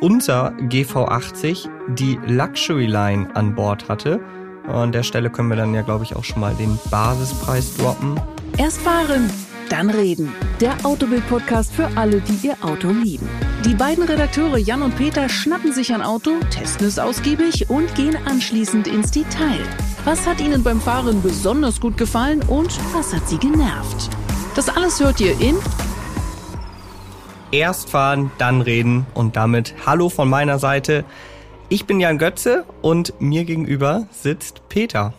unser GV80 die Luxury Line an Bord hatte. An der Stelle können wir dann ja, glaube ich, auch schon mal den Basispreis droppen. Erst fahren, dann reden. Der Autobild-Podcast für alle, die ihr Auto lieben. Die beiden Redakteure Jan und Peter schnappen sich ein Auto, testen es ausgiebig und gehen anschließend ins Detail. Was hat ihnen beim Fahren besonders gut gefallen und was hat sie genervt? Das alles hört ihr in Erst fahren, dann reden und damit Hallo von meiner Seite. Ich bin Jan Götze und mir gegenüber sitzt Peter.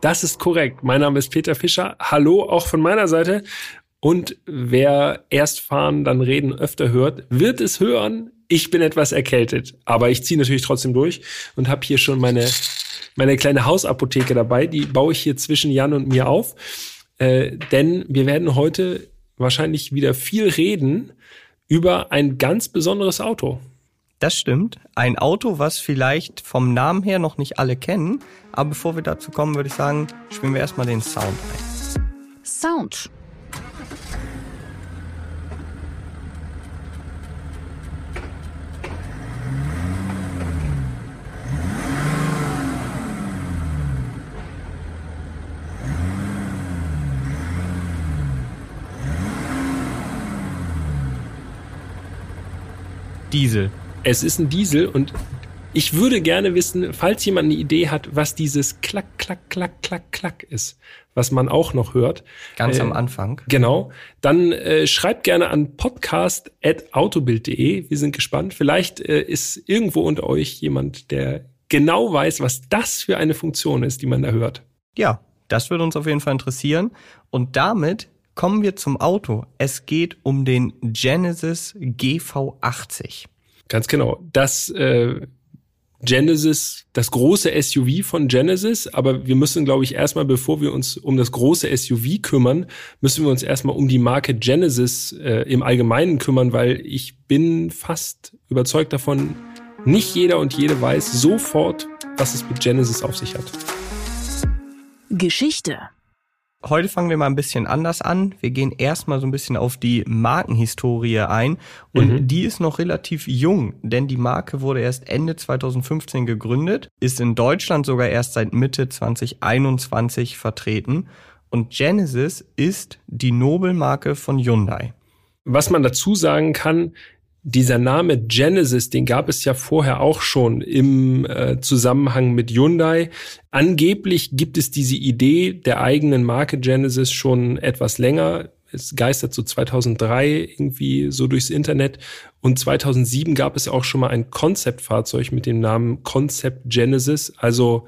Das ist korrekt. Mein Name ist Peter Fischer. Hallo auch von meiner Seite. Und wer erst fahren, dann reden öfter hört, wird es hören. Ich bin etwas erkältet, aber ich ziehe natürlich trotzdem durch und habe hier schon meine, meine kleine Hausapotheke dabei. Die baue ich hier zwischen Jan und mir auf. Äh, denn wir werden heute wahrscheinlich wieder viel reden über ein ganz besonderes Auto. Das stimmt. Ein Auto, was vielleicht vom Namen her noch nicht alle kennen. Aber bevor wir dazu kommen, würde ich sagen, spielen wir erstmal den Sound ein. Sound. Diesel. Es ist ein Diesel und ich würde gerne wissen, falls jemand eine Idee hat, was dieses Klack, Klack, Klack, Klack, Klack ist, was man auch noch hört. Ganz äh, am Anfang. Genau. Dann äh, schreibt gerne an podcast.autobild.de. Wir sind gespannt. Vielleicht äh, ist irgendwo unter euch jemand, der genau weiß, was das für eine Funktion ist, die man da hört. Ja, das würde uns auf jeden Fall interessieren. Und damit kommen wir zum Auto. Es geht um den Genesis GV80. Ganz genau. Das äh, Genesis, das große SUV von Genesis, aber wir müssen, glaube ich, erstmal, bevor wir uns um das große SUV kümmern, müssen wir uns erstmal um die Marke Genesis äh, im Allgemeinen kümmern, weil ich bin fast überzeugt davon, nicht jeder und jede weiß sofort, was es mit Genesis auf sich hat. Geschichte Heute fangen wir mal ein bisschen anders an. Wir gehen erstmal so ein bisschen auf die Markenhistorie ein. Und mhm. die ist noch relativ jung, denn die Marke wurde erst Ende 2015 gegründet, ist in Deutschland sogar erst seit Mitte 2021 vertreten. Und Genesis ist die Nobelmarke von Hyundai. Was man dazu sagen kann, dieser Name Genesis, den gab es ja vorher auch schon im äh, Zusammenhang mit Hyundai. Angeblich gibt es diese Idee der eigenen Marke Genesis schon etwas länger. Es geistert so 2003 irgendwie so durchs Internet. Und 2007 gab es auch schon mal ein Konzeptfahrzeug mit dem Namen Concept Genesis. Also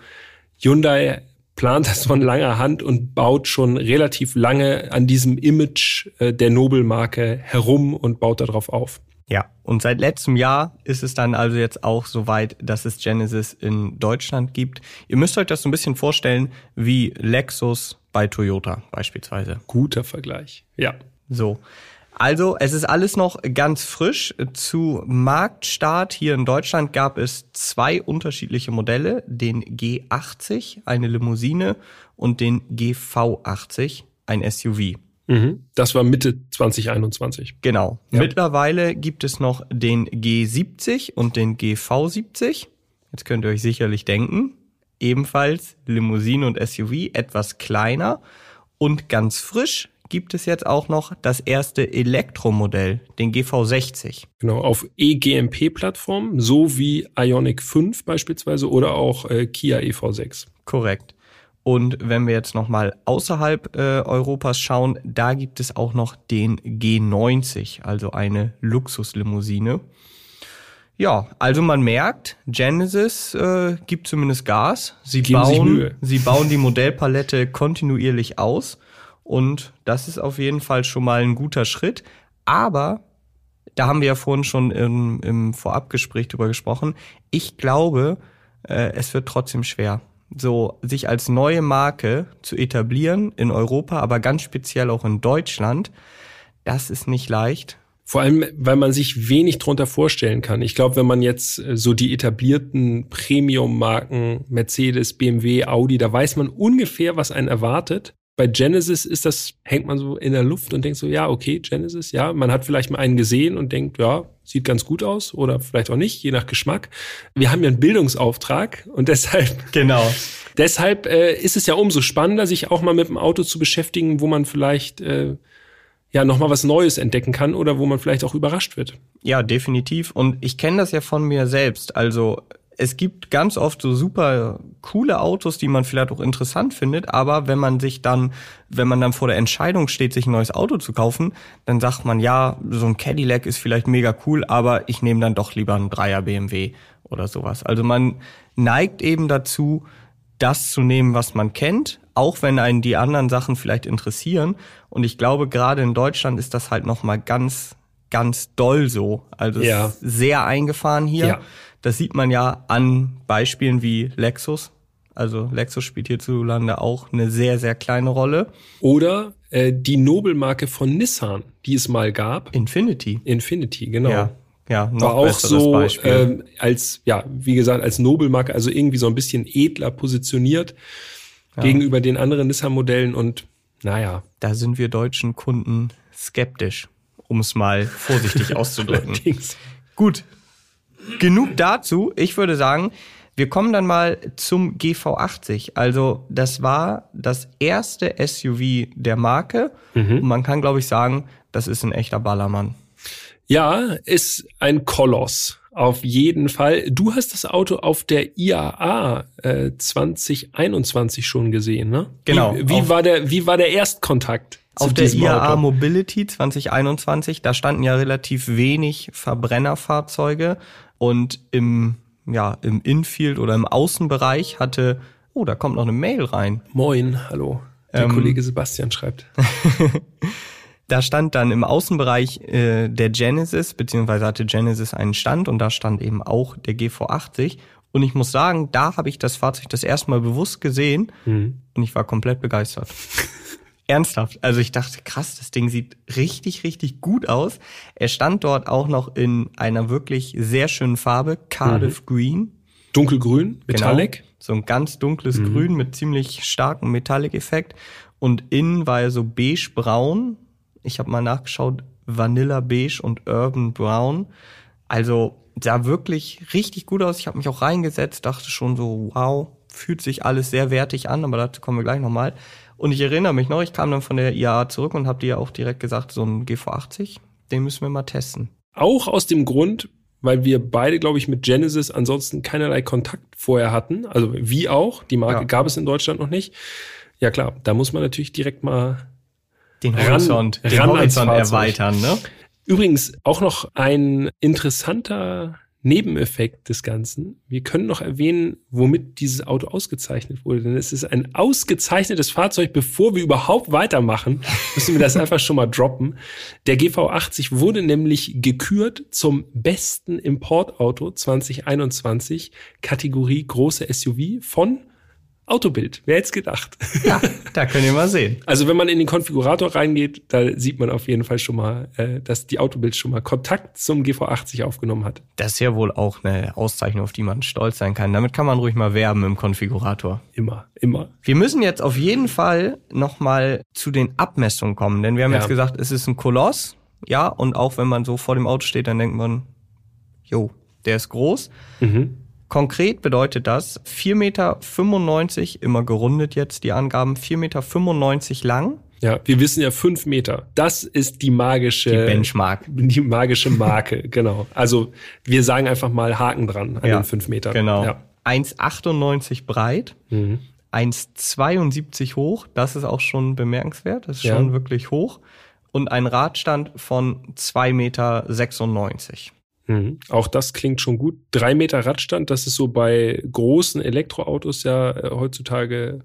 Hyundai plant das von langer Hand und baut schon relativ lange an diesem Image äh, der Nobelmarke herum und baut darauf auf. Ja, und seit letztem Jahr ist es dann also jetzt auch soweit, dass es Genesis in Deutschland gibt. Ihr müsst euch das so ein bisschen vorstellen wie Lexus bei Toyota beispielsweise. Guter Vergleich. Ja. So. Also, es ist alles noch ganz frisch. Zu Marktstart hier in Deutschland gab es zwei unterschiedliche Modelle, den G80, eine Limousine, und den GV80, ein SUV. Mhm. Das war Mitte 2021. Genau. Ja. Mittlerweile gibt es noch den G70 und den GV70. Jetzt könnt ihr euch sicherlich denken. Ebenfalls Limousine und SUV, etwas kleiner. Und ganz frisch gibt es jetzt auch noch das erste Elektromodell, den GV60. Genau, auf eGMP-Plattformen, so wie Ionic 5 beispielsweise oder auch äh, Kia EV6. Korrekt. Und wenn wir jetzt nochmal außerhalb äh, Europas schauen, da gibt es auch noch den G90, also eine Luxuslimousine. Ja, also man merkt, Genesis äh, gibt zumindest Gas. Sie bauen, sie bauen die Modellpalette kontinuierlich aus und das ist auf jeden Fall schon mal ein guter Schritt. Aber da haben wir ja vorhin schon im, im Vorabgespräch drüber gesprochen. Ich glaube, äh, es wird trotzdem schwer so sich als neue Marke zu etablieren in Europa, aber ganz speziell auch in Deutschland, das ist nicht leicht. Vor allem, weil man sich wenig drunter vorstellen kann. Ich glaube, wenn man jetzt äh, so die etablierten Premium-Marken Mercedes, BMW, Audi, da weiß man ungefähr, was einen erwartet. Bei Genesis ist das, hängt man so in der Luft und denkt so, ja, okay, Genesis, ja. Man hat vielleicht mal einen gesehen und denkt, ja, sieht ganz gut aus oder vielleicht auch nicht, je nach Geschmack. Wir haben ja einen Bildungsauftrag und deshalb. Genau. Deshalb äh, ist es ja umso spannender, sich auch mal mit dem Auto zu beschäftigen, wo man vielleicht äh, ja nochmal was Neues entdecken kann oder wo man vielleicht auch überrascht wird. Ja, definitiv. Und ich kenne das ja von mir selbst. Also es gibt ganz oft so super coole Autos, die man vielleicht auch interessant findet, aber wenn man sich dann, wenn man dann vor der Entscheidung steht, sich ein neues Auto zu kaufen, dann sagt man, ja, so ein Cadillac ist vielleicht mega cool, aber ich nehme dann doch lieber einen Dreier BMW oder sowas. Also man neigt eben dazu, das zu nehmen, was man kennt, auch wenn einen die anderen Sachen vielleicht interessieren. Und ich glaube, gerade in Deutschland ist das halt nochmal ganz, ganz doll so. Also Ja. sehr eingefahren hier. Ja. Das sieht man ja an Beispielen wie Lexus. Also Lexus spielt hierzulande auch eine sehr, sehr kleine Rolle. Oder äh, die Nobelmarke von Nissan, die es mal gab. Infinity. Infinity, genau. Ja, ja, noch War auch so Beispiel. ähm, als, ja, wie gesagt, als Nobelmarke, also irgendwie so ein bisschen edler positioniert gegenüber den anderen Nissan-Modellen und naja. da sind wir deutschen Kunden skeptisch, um es mal vorsichtig auszudrücken. Gut, genug dazu. Ich würde sagen, wir kommen dann mal zum GV80. Also das war das erste SUV der Marke. Und man kann, glaube ich, sagen, das ist ein echter Ballermann. Ja, ist ein Koloss. Auf jeden Fall. Du hast das Auto auf der IAA äh, 2021 schon gesehen, ne? Genau, Wie, wie war der, wie war der Erstkontakt zu Auf der IAA Auto? Mobility 2021, da standen ja relativ wenig Verbrennerfahrzeuge und im, ja, im Infield oder im Außenbereich hatte, oh, da kommt noch eine Mail rein. Moin, hallo. Der Ähm, Kollege Sebastian schreibt. Da stand dann im Außenbereich äh, der Genesis, beziehungsweise hatte Genesis einen Stand und da stand eben auch der GV80. Und ich muss sagen, da habe ich das Fahrzeug das erste Mal bewusst gesehen Mhm. und ich war komplett begeistert. Ernsthaft. Also ich dachte, krass, das Ding sieht richtig, richtig gut aus. Er stand dort auch noch in einer wirklich sehr schönen Farbe, Cardiff Green. Dunkelgrün, Metallic. Genau. So ein ganz dunkles Grün mit ziemlich starkem Metallic-Effekt. Und innen war er so beige-braun. Ich habe mal nachgeschaut, Vanilla Beige und Urban Brown. Also sah wirklich richtig gut aus. Ich habe mich auch reingesetzt, dachte schon so, wow, fühlt sich alles sehr wertig an, aber dazu kommen wir gleich nochmal. Und ich erinnere mich noch, ich kam dann von der IAA zurück und habe dir auch direkt gesagt, so ein GV80, den müssen wir mal testen. Auch aus dem Grund, weil wir beide, glaube ich, mit Genesis ansonsten keinerlei Kontakt vorher hatten. Also wie auch. Die Marke Ja. gab es in Deutschland noch nicht. Ja klar, da muss man natürlich direkt mal Den Ran- Horizont, den ran Horizont erweitern, ne? Übrigens auch noch ein interessanter Nebeneffekt des Ganzen. Wir können noch erwähnen, womit dieses Auto ausgezeichnet wurde. Denn es ist ein ausgezeichnetes Fahrzeug. Bevor wir überhaupt weitermachen, müssen wir das einfach schon mal droppen. Der GV80 wurde nämlich gekürt zum besten Importauto 2021, Kategorie große SUV von Autobild. Wer hätte es gedacht? Ja, da könnt ihr mal sehen. Also wenn man in den Konfigurator reingeht, da sieht man auf jeden Fall schon mal, äh, dass die Autobild schon mal Kontakt zum GV80 aufgenommen hat. Das ist ja wohl auch eine Auszeichnung, auf die man stolz sein kann. Damit kann man ruhig mal werben im Konfigurator. Immer, immer. Wir müssen jetzt auf jeden Fall nochmal zu den Abmessungen kommen, denn wir haben Ja. jetzt gesagt, es ist ein Koloss, ja, und auch wenn man so vor dem Auto steht, dann denkt man, jo, der ist groß. Mhm. Konkret bedeutet das 4,95 Meter, immer gerundet jetzt die Angaben, 4,95 Meter lang, Ja, wir wissen ja fünf Meter. Das ist die magische, die Benchmark. die magische Marke, genau. Also wir sagen einfach mal Haken dran an Ja, den fünf Metern. Genau. Ja. 1,98 breit, Mhm. 1,72 hoch, das ist auch schon bemerkenswert, das ist Ja. schon wirklich hoch. Und ein Radstand von 2,96 Meter. Mhm. Auch das klingt schon gut. Drei Meter Radstand, das ist so bei großen Elektroautos ja äh, heutzutage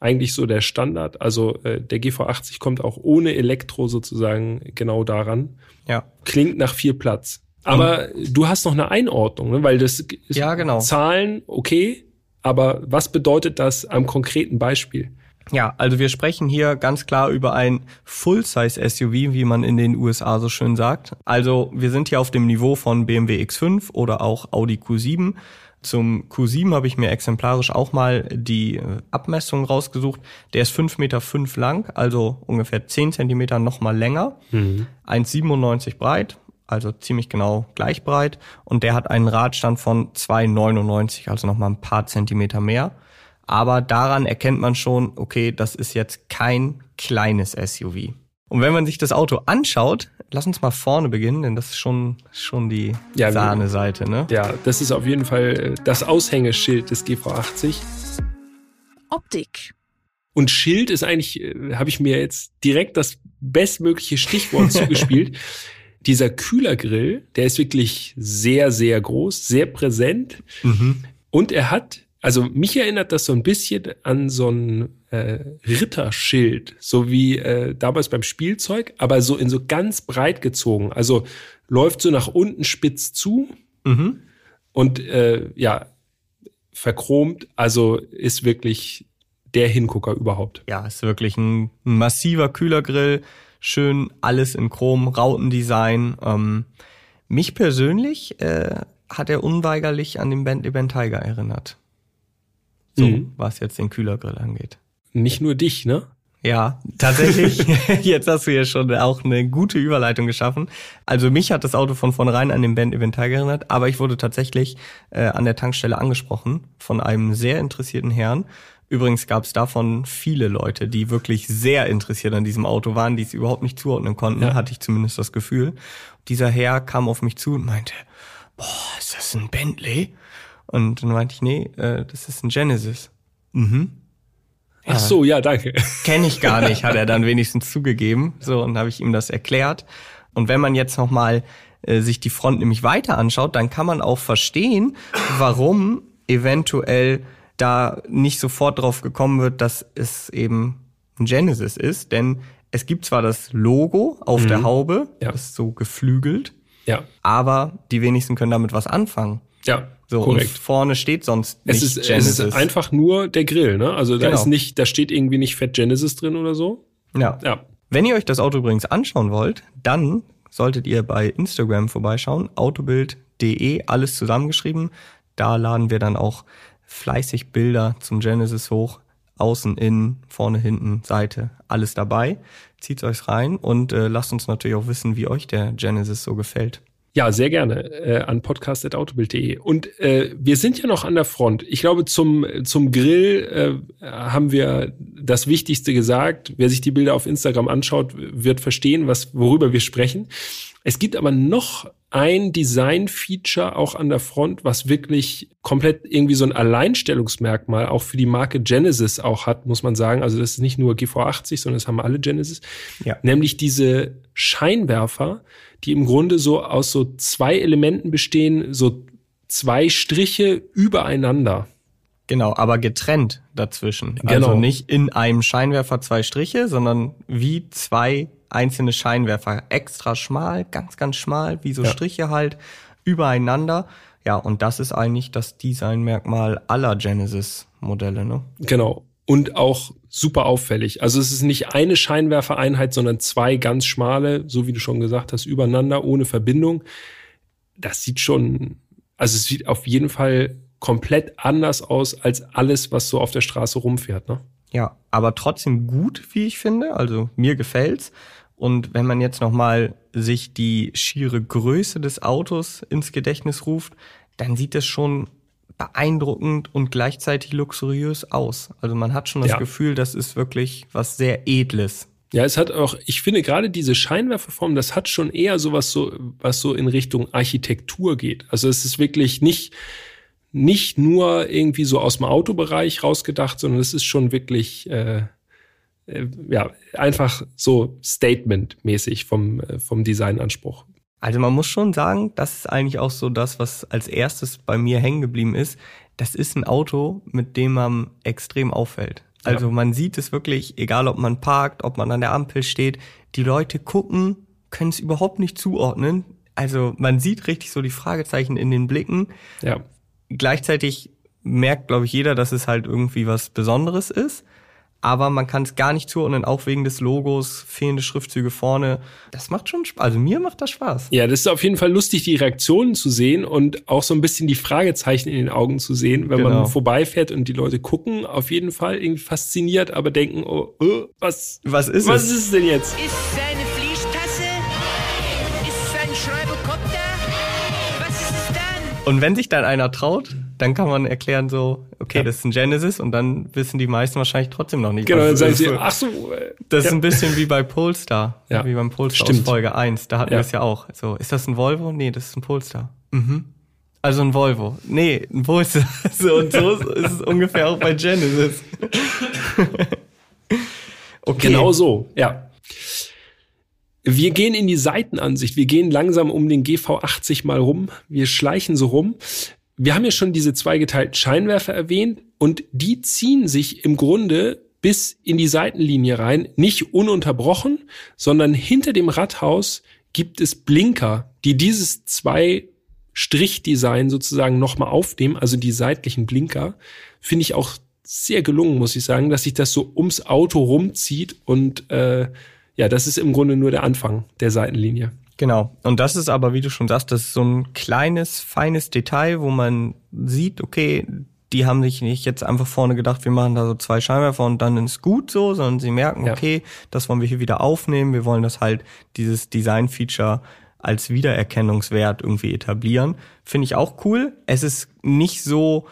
eigentlich so der Standard. Also äh, der GV80 kommt auch ohne Elektro sozusagen genau daran. Ja. Klingt nach viel Platz. Aber du hast noch eine Einordnung, ne? weil das ist Ja, genau. Zahlen, okay, aber was bedeutet das am konkreten Beispiel? Ja, also wir sprechen hier ganz klar über ein Full-Size-SUV, wie man in den USA so schön sagt. Also wir sind hier auf dem Niveau von BMW X5 oder auch Audi Q7. Zum Q7 habe ich mir exemplarisch auch mal die äh, Abmessung rausgesucht. Der ist 5,5 Meter fünf lang, also ungefähr 10 Zentimeter noch mal länger, mhm. 1,97 breit, also ziemlich genau gleich breit. Und der hat einen Radstand von 2,99, also noch mal ein paar Zentimeter mehr. Aber daran erkennt man schon, okay, das ist jetzt kein kleines SUV. Und wenn man sich das Auto anschaut, lass uns mal vorne beginnen, denn das ist schon, schon die ja, Sahne-Seite, ne? Ja, das ist auf jeden Fall das Aushängeschild des GV80. Optik. Und Schild ist eigentlich, äh, habe ich mir jetzt direkt das bestmögliche Stichwort zugespielt. Dieser Kühlergrill, der ist wirklich sehr, sehr groß, sehr präsent. Mhm. Und er hat also mich erinnert das so ein bisschen an so ein äh, Ritterschild, so wie äh, damals beim Spielzeug, aber so in so ganz breit gezogen. Also läuft so nach unten spitz zu mhm. und äh, ja, verchromt, also ist wirklich der Hingucker überhaupt. Ja, ist wirklich ein, ein massiver Kühlergrill, schön alles in Chrom, Rautendesign. Ähm, mich persönlich äh, hat er unweigerlich an den Bentley Bentayga erinnert. So, mhm. was jetzt den Kühlergrill angeht. Nicht nur dich, ne? Ja, tatsächlich. Jetzt hast du ja schon auch eine gute Überleitung geschaffen. Also mich hat das Auto von vornherein an den Band Event erinnert, aber ich wurde tatsächlich äh, an der Tankstelle angesprochen von einem sehr interessierten Herrn. Übrigens gab es davon viele Leute, die wirklich sehr interessiert an diesem Auto waren, die es überhaupt nicht zuordnen konnten, ja. hatte ich zumindest das Gefühl. Dieser Herr kam auf mich zu und meinte, boah, ist das ein Bentley? Und dann meinte ich, nee, äh, das ist ein Genesis. Mhm. Ach so, ja, danke. Kenne ich gar nicht, hat er dann wenigstens zugegeben. So, und habe ich ihm das erklärt. Und wenn man jetzt nochmal äh, sich die Front nämlich weiter anschaut, dann kann man auch verstehen, warum eventuell da nicht sofort drauf gekommen wird, dass es eben ein Genesis ist. Denn es gibt zwar das Logo auf mhm. der Haube, ja. das ist so geflügelt, ja. aber die wenigsten können damit was anfangen. Ja. So, Korrekt. Und vorne steht sonst nicht es ist, Genesis. Es ist einfach nur der Grill, ne? Also da genau. ist nicht, da steht irgendwie nicht Fett Genesis drin oder so. Ja. ja. Wenn ihr euch das Auto übrigens anschauen wollt, dann solltet ihr bei Instagram vorbeischauen, autobild.de, alles zusammengeschrieben. Da laden wir dann auch fleißig Bilder zum Genesis hoch. Außen, innen, vorne, hinten, Seite, alles dabei. Zieht euch rein und äh, lasst uns natürlich auch wissen, wie euch der Genesis so gefällt. Ja, sehr gerne äh, an podcast.autobild.de. Und äh, wir sind ja noch an der Front. Ich glaube, zum, zum Grill äh, haben wir das Wichtigste gesagt. Wer sich die Bilder auf Instagram anschaut, wird verstehen, was, worüber wir sprechen. Es gibt aber noch ein Design-Feature auch an der Front, was wirklich komplett irgendwie so ein Alleinstellungsmerkmal auch für die Marke Genesis auch hat, muss man sagen. Also das ist nicht nur GV80, sondern das haben alle Genesis. Ja. Nämlich diese Scheinwerfer, die im Grunde so aus so zwei Elementen bestehen, so zwei Striche übereinander. Genau, aber getrennt dazwischen. Also genau. Also nicht in einem Scheinwerfer zwei Striche, sondern wie zwei einzelne Scheinwerfer. Extra schmal, ganz, ganz schmal, wie so ja. Striche halt, übereinander. Ja, und das ist eigentlich das Designmerkmal aller Genesis-Modelle, ne? Genau. Und auch super auffällig. Also es ist nicht eine Scheinwerfereinheit, sondern zwei ganz schmale, so wie du schon gesagt hast, übereinander, ohne Verbindung. Das sieht schon, also es sieht auf jeden Fall komplett anders aus als alles, was so auf der Straße rumfährt, ne? Ja, aber trotzdem gut, wie ich finde. Also mir gefällt's. Und wenn man jetzt nochmal sich die schiere Größe des Autos ins Gedächtnis ruft, dann sieht es schon beeindruckend und gleichzeitig luxuriös aus. Also man hat schon das ja. Gefühl, das ist wirklich was sehr Edles. Ja, es hat auch, ich finde gerade diese Scheinwerferform, das hat schon eher sowas so, was so in Richtung Architektur geht. Also es ist wirklich nicht, nicht nur irgendwie so aus dem Autobereich rausgedacht, sondern es ist schon wirklich, äh, äh, ja, einfach so Statement-mäßig vom, äh, vom Designanspruch. Also man muss schon sagen, das ist eigentlich auch so das, was als erstes bei mir hängen geblieben ist. Das ist ein Auto, mit dem man extrem auffällt. Also ja. man sieht es wirklich, egal ob man parkt, ob man an der Ampel steht, die Leute gucken, können es überhaupt nicht zuordnen. Also man sieht richtig so die Fragezeichen in den Blicken. Ja. Gleichzeitig merkt, glaube ich, jeder, dass es halt irgendwie was Besonderes ist. Aber man kann es gar nicht zuordnen, auch wegen des Logos, fehlende Schriftzüge vorne. Das macht schon Spaß. Also mir macht das Spaß. Ja, das ist auf jeden Fall lustig, die Reaktionen zu sehen und auch so ein bisschen die Fragezeichen in den Augen zu sehen, wenn genau. man vorbeifährt und die Leute gucken. Auf jeden Fall irgendwie fasziniert, aber denken, oh, oh was, was ist was es? ist es denn jetzt? Ist seine Fließtasse? Ist sein Schreibekopter? Was ist es dann? Und wenn sich dann einer traut, dann kann man erklären so, okay, ja. das ist ein Genesis und dann wissen die meisten wahrscheinlich trotzdem noch nicht. Genau, dann sagen sie, ach so. Äh, das ja. ist ein bisschen wie bei Polestar, ja. wie beim Polestar Stimmt. aus Folge 1, da hatten wir es ja auch. So, ist das ein Volvo? Nee, das ist ein Polestar. Mhm. Also ein Volvo. Nee, ein Polestar. So und so ist es ungefähr auch bei Genesis. okay. Genau so, ja. Wir gehen in die Seitenansicht. Wir gehen langsam um den GV80 mal rum. Wir schleichen so rum wir haben ja schon diese zweigeteilten Scheinwerfer erwähnt und die ziehen sich im Grunde bis in die Seitenlinie rein, nicht ununterbrochen, sondern hinter dem Radhaus gibt es Blinker, die dieses zwei Strichdesign sozusagen nochmal aufnehmen, also die seitlichen Blinker, finde ich auch sehr gelungen, muss ich sagen, dass sich das so ums Auto rumzieht und äh, ja, das ist im Grunde nur der Anfang der Seitenlinie. Genau. Und das ist aber, wie du schon sagst, das ist so ein kleines, feines Detail, wo man sieht, okay, die haben sich nicht jetzt einfach vorne gedacht, wir machen da so zwei Scheinwerfer und dann ist gut so, sondern sie merken, ja. okay, das wollen wir hier wieder aufnehmen, wir wollen das halt, dieses Design-Feature als Wiedererkennungswert irgendwie etablieren. Finde ich auch cool. Es ist nicht so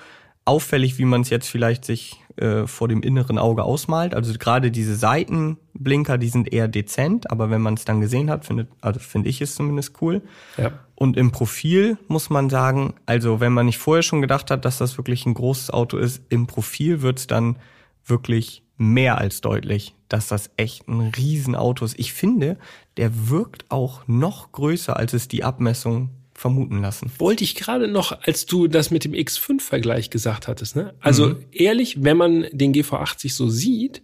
auffällig, wie man es jetzt vielleicht sich äh, vor dem inneren Auge ausmalt. Also gerade diese Seitenblinker, die sind eher dezent, aber wenn man es dann gesehen hat, findet, also finde ich es zumindest cool. Ja. Und im Profil muss man sagen, also wenn man nicht vorher schon gedacht hat, dass das wirklich ein großes Auto ist, im Profil wird es dann wirklich mehr als deutlich, dass das echt ein Riesenauto ist. Ich finde, der wirkt auch noch größer, als es die Abmessung vermuten lassen. Wollte ich gerade noch, als du das mit dem X5-Vergleich gesagt hattest. Ne? Also mhm. ehrlich, wenn man den GV80 so sieht,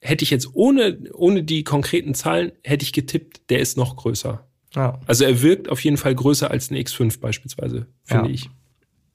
hätte ich jetzt ohne, ohne die konkreten Zahlen, hätte ich getippt, der ist noch größer. Ja. Also er wirkt auf jeden Fall größer als ein X5 beispielsweise, finde ja. ich.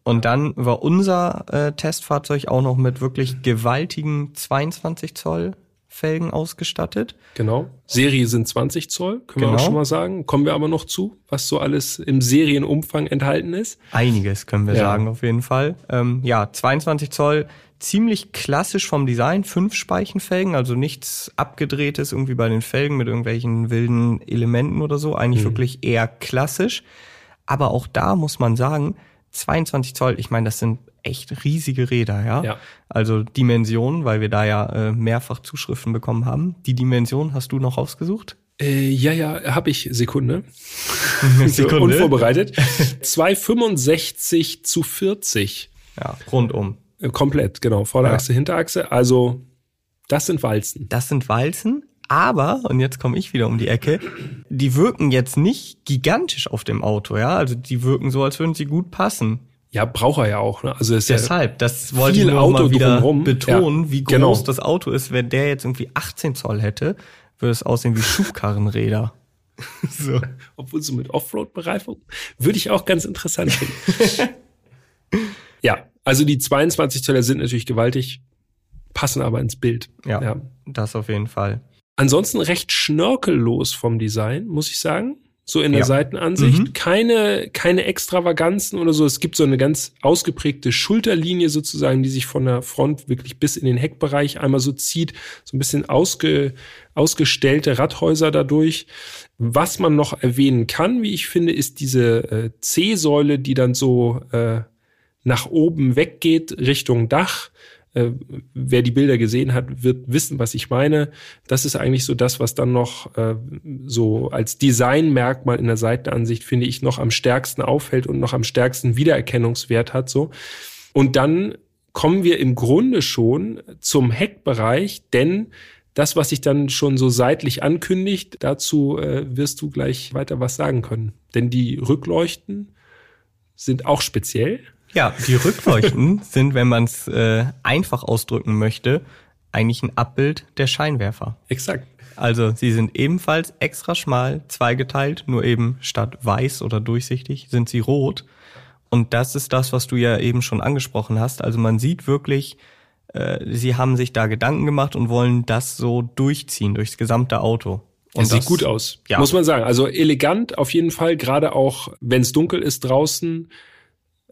Und dann war unser äh, Testfahrzeug auch noch mit wirklich gewaltigen 22 Zoll Felgen ausgestattet. Genau. Serie sind 20 Zoll, können genau. wir auch genau. schon mal sagen. Kommen wir aber noch zu, was so alles im Serienumfang enthalten ist. Einiges können wir ja. sagen, auf jeden Fall. Ähm, ja, 22 Zoll, ziemlich klassisch vom Design, fünf Speichenfelgen, also nichts abgedrehtes irgendwie bei den Felgen mit irgendwelchen wilden Elementen oder so. Eigentlich mhm. wirklich eher klassisch. Aber auch da muss man sagen, 22 Zoll, ich meine, das sind echt riesige Räder, ja. ja. Also Dimensionen, weil wir da ja äh, mehrfach Zuschriften bekommen haben. Die Dimension hast du noch rausgesucht? Äh, ja, ja, habe ich. Sekunde. Sekunde. Unvorbereitet. 265 zu 40. Ja, rundum. Äh, komplett, genau. Vorderachse, ja. Hinterachse. Also, das sind Walzen. Das sind Walzen. Aber, und jetzt komme ich wieder um die Ecke, die wirken jetzt nicht gigantisch auf dem Auto, ja. Also die wirken so, als würden sie gut passen. Ja, braucht er ja auch. Ne? Also ist Deshalb, ja das wollte ich nur Auto mal wieder drumherum. betonen, ja, wie groß genau. das Auto ist. Wenn der jetzt irgendwie 18 Zoll hätte, würde es aussehen wie Schubkarrenräder. so. Obwohl so mit Offroad-Bereifung würde ich auch ganz interessant finden. ja, also die 22 Zöller sind natürlich gewaltig, passen aber ins Bild. Ja, ja, das auf jeden Fall. Ansonsten recht schnörkellos vom Design, muss ich sagen so in der ja. Seitenansicht. Mhm. Keine, keine Extravaganzen oder so. Es gibt so eine ganz ausgeprägte Schulterlinie sozusagen, die sich von der Front wirklich bis in den Heckbereich einmal so zieht. So ein bisschen ausge, ausgestellte Radhäuser dadurch. Was man noch erwähnen kann, wie ich finde, ist diese äh, C-Säule, die dann so äh, nach oben weggeht Richtung Dach äh, wer die Bilder gesehen hat, wird wissen, was ich meine. Das ist eigentlich so das, was dann noch äh, so als Designmerkmal in der Seitenansicht, finde ich, noch am stärksten auffällt und noch am stärksten Wiedererkennungswert hat. So. Und dann kommen wir im Grunde schon zum Heckbereich, denn das, was sich dann schon so seitlich ankündigt, dazu äh, wirst du gleich weiter was sagen können. Denn die Rückleuchten sind auch speziell. Ja, die Rückleuchten sind, wenn man es äh, einfach ausdrücken möchte, eigentlich ein Abbild der Scheinwerfer. Exakt. Also sie sind ebenfalls extra schmal, zweigeteilt, nur eben statt weiß oder durchsichtig sind sie rot. Und das ist das, was du ja eben schon angesprochen hast. Also man sieht wirklich äh, sie haben sich da Gedanken gemacht und wollen das so durchziehen durchs gesamte Auto. Und Das sieht gut aus, ja. muss man sagen. Also elegant auf jeden Fall, gerade auch, wenn es dunkel ist draußen.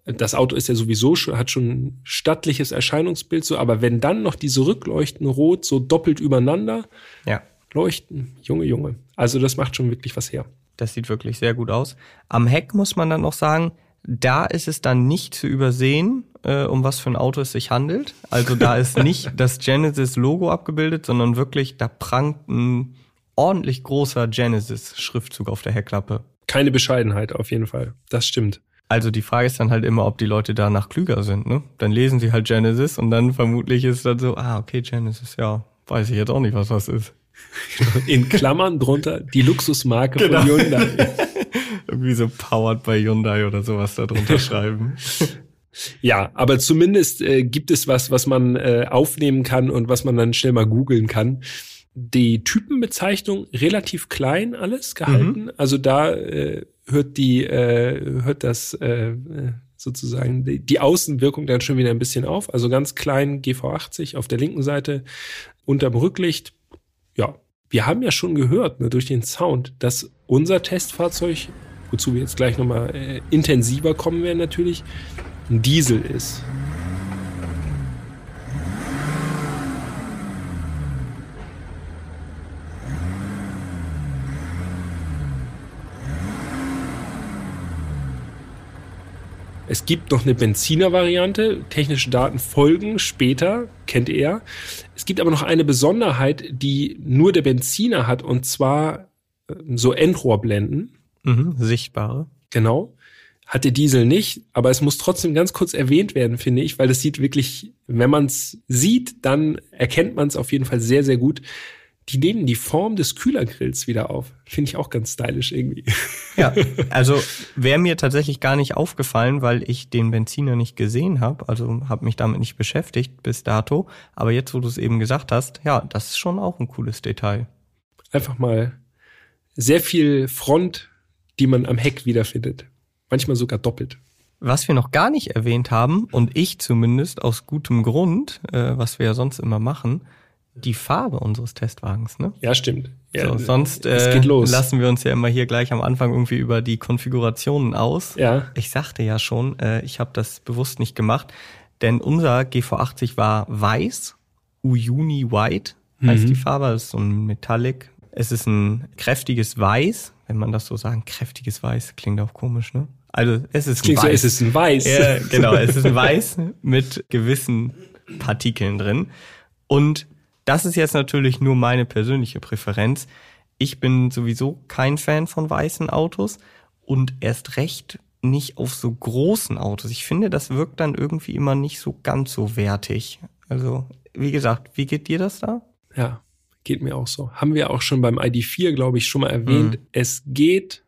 Das Auto ist ja sowieso schon, hat schon ein stattliches Erscheinungsbild so, aber wenn dann noch diese Rückleuchten rot so doppelt übereinander Ja, leuchten, Junge, Junge. Also das macht schon wirklich was her. das sieht wirklich sehr gut aus. Am Heck muss man dann noch sagen, da ist es dann nicht zu übersehen, äh, um was für ein Auto es sich handelt. Also da ist nicht das Genesis-Logo abgebildet, sondern wirklich, da prangt ein ordentlich großer Genesis-Schriftzug auf der Heckklappe. Keine Bescheidenheit auf jeden Fall. Das stimmt. Also die Frage ist dann halt immer, ob die Leute danach klüger sind, ne? Dann lesen sie halt Genesis und dann vermutlich ist dann so, ah, okay, Genesis, ja, weiß ich jetzt auch nicht, was das ist. In Klammern drunter die Luxusmarke Genau. von Hyundai. Irgendwie so powered by Hyundai oder sowas da drunter schreiben. Ja, aber zumindest äh, gibt es was, was man äh, aufnehmen kann und was man dann schnell mal googeln kann. Die Typenbezeichnung relativ klein alles gehalten. Also da äh, hört die äh, hört das äh, sozusagen die, die Außenwirkung dann schon wieder ein bisschen auf. Also ganz klein GV80 auf der linken Seite unterm Rücklicht. Ja, wir haben ja schon gehört ne, durch den Sound, dass unser Testfahrzeug, wozu wir jetzt gleich nochmal äh, intensiver kommen werden natürlich, ein Diesel ist. Es gibt noch eine Benziner-Variante. Technische Daten folgen später, kennt ihr. Es gibt aber noch eine Besonderheit, die nur der Benziner hat, und zwar äh, so Endrohrblenden. Mhm, sichtbare. Genau. Hat der Diesel nicht, aber es muss trotzdem ganz kurz erwähnt werden, finde ich, weil das sieht wirklich, wenn man es sieht, dann erkennt man es auf jeden Fall sehr, sehr gut. Die nehmen die Form des Kühlergrills wieder auf. Finde ich auch ganz stylisch irgendwie. Ja, also wäre mir tatsächlich gar nicht aufgefallen, weil ich den Benziner nicht gesehen habe, also habe mich damit nicht beschäftigt bis dato. Aber jetzt, wo du es eben gesagt hast, ja, das ist schon auch ein cooles Detail. Einfach mal sehr viel Front, die man am Heck wiederfindet. Manchmal sogar doppelt. Was wir noch gar nicht erwähnt haben, und ich zumindest aus gutem Grund, äh, was wir ja sonst immer machen, die Farbe unseres Testwagens, ne? Ja, stimmt. Ja, so, sonst äh, geht los. lassen wir uns ja immer hier gleich am Anfang irgendwie über die Konfigurationen aus. Ja. Ich sagte ja schon, äh, ich habe das bewusst nicht gemacht, denn unser GV80 war weiß, Uyuni White heißt Mhm. die Farbe, das ist so ein Metallic. Es ist ein kräftiges Weiß, wenn man das so sagen, kräftiges Weiß klingt auch komisch, ne? Also es ist Klingt ein so, Weiß. es ist ein Weiß. Ja, genau, es ist ein Weiß mit gewissen Partikeln drin. Und das ist jetzt natürlich nur meine persönliche Präferenz. Ich bin sowieso kein Fan von weißen Autos und erst recht nicht auf so großen Autos. Ich finde, das wirkt dann irgendwie immer nicht so ganz so wertig. Also, wie gesagt, wie geht dir das da? Ja, geht mir auch so. Haben wir auch schon beim ID4, glaube ich, schon mal erwähnt. Mhm. Es geht,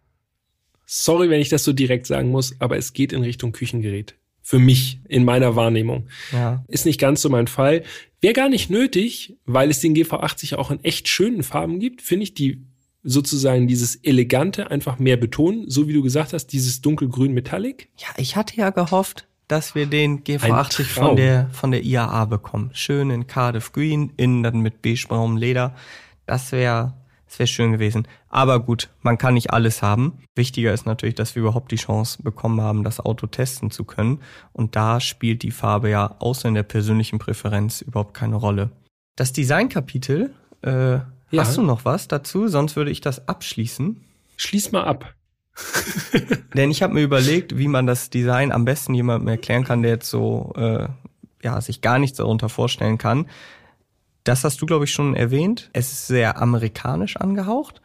sorry, wenn ich das so direkt sagen muss, aber es geht in Richtung Küchengerät. Für mich, in meiner Wahrnehmung. Ja. Ist nicht ganz so mein Fall. Wäre gar nicht nötig, weil es den GV80 auch in echt schönen Farben gibt, finde ich die sozusagen dieses Elegante einfach mehr betonen, so wie du gesagt hast, dieses dunkelgrün Metallic. Ja, ich hatte ja gehofft, dass wir den GV80 Traum. von der, von der IAA bekommen. Schön in Cardiff Green, innen dann mit beigebraunem Leder. Das wäre, das wäre schön gewesen. Aber gut, man kann nicht alles haben. Wichtiger ist natürlich, dass wir überhaupt die Chance bekommen haben, das Auto testen zu können. Und da spielt die Farbe ja außer in der persönlichen Präferenz überhaupt keine Rolle. Das Designkapitel, äh, Ja. hast du noch was dazu? Sonst würde ich das abschließen. Schließ mal ab. Denn ich habe mir überlegt, wie man das Design am besten jemandem erklären kann, der jetzt so äh, ja sich gar nichts darunter vorstellen kann. Das hast du, glaube ich, schon erwähnt. Es ist sehr amerikanisch angehaucht.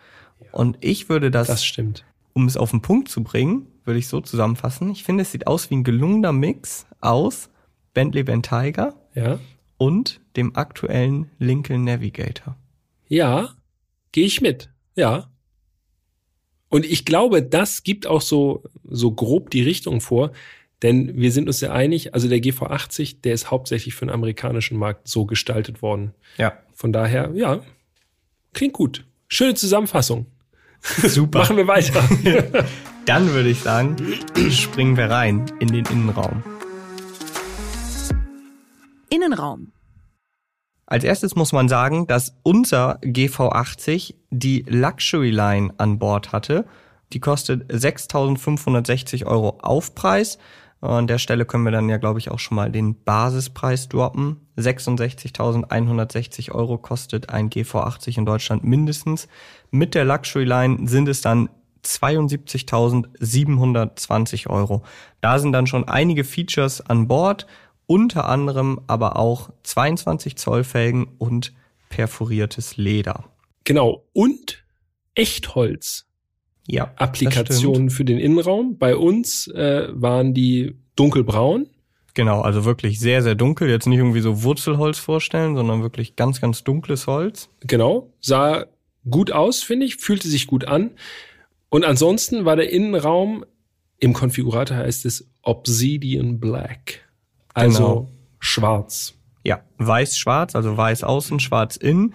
Und ich würde das, Das stimmt. um es auf den Punkt zu bringen, würde ich so zusammenfassen. Ich finde, es sieht aus wie ein gelungener Mix aus Bentley Bentayga Ja. und dem aktuellen Lincoln Navigator. Ja, gehe ich mit. Ja. Und ich glaube, das gibt auch so, so grob die Richtung vor, denn wir sind uns ja einig, also der GV80, der ist hauptsächlich für den amerikanischen Markt so gestaltet worden. Ja, Von daher, ja, klingt gut. Schöne Zusammenfassung. super. Machen wir weiter. Dann würde ich sagen, springen wir rein in den Innenraum. Innenraum. Als erstes muss man sagen, dass unser GV80 die Luxury Line an Bord hatte. Die kostet 6.560 Euro Aufpreis. An der Stelle können wir dann ja, glaube ich, auch schon mal den Basispreis droppen. 66.160 Euro kostet ein GV80 in Deutschland mindestens. Mit der Luxury Line sind es dann 72.720 Euro. Da sind dann schon einige Features an Bord, unter anderem aber auch 22 Zoll Felgen und perforiertes Leder. Genau. Und Echtholz. Ja, Applikationen für den Innenraum. Bei uns äh, waren die dunkelbraun. Genau, also wirklich sehr, sehr dunkel. Jetzt nicht irgendwie so Wurzelholz vorstellen, sondern wirklich ganz, ganz dunkles Holz. Genau. Sah gut aus, finde ich. Fühlte sich gut an. Und ansonsten war der Innenraum im Konfigurator heißt es Obsidian Black. Also Genau. schwarz. Ja, weiß-schwarz, also weiß außen, schwarz innen.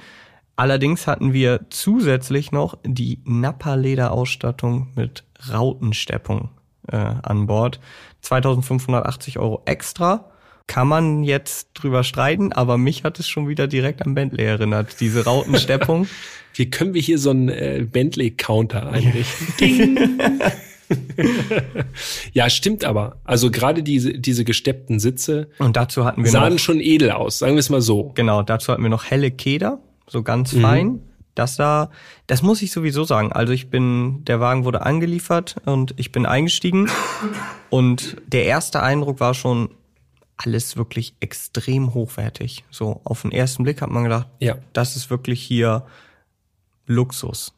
Allerdings hatten wir zusätzlich noch die Nappa-Leder-Ausstattung mit Rautensteppung äh, an Bord. 2580 Euro extra. Kann man jetzt drüber streiten, aber mich hat es schon wieder direkt an Bentley erinnert, diese Rautensteppung. Wie können wir hier so einen äh, Bentley-Counter einrichten? Ja, stimmt aber. Also gerade diese, diese gesteppten Sitze Und dazu hatten wir sahen noch, schon edel aus, sagen wir es mal so. genau, dazu hatten wir noch helle Keder, so ganz fein. Das da, das muss ich sowieso sagen. Also ich bin, der Wagen wurde angeliefert und ich bin eingestiegen und der erste Eindruck war schon alles wirklich extrem hochwertig. So auf den ersten Blick hat man gedacht, Ja. das ist wirklich hier Luxus.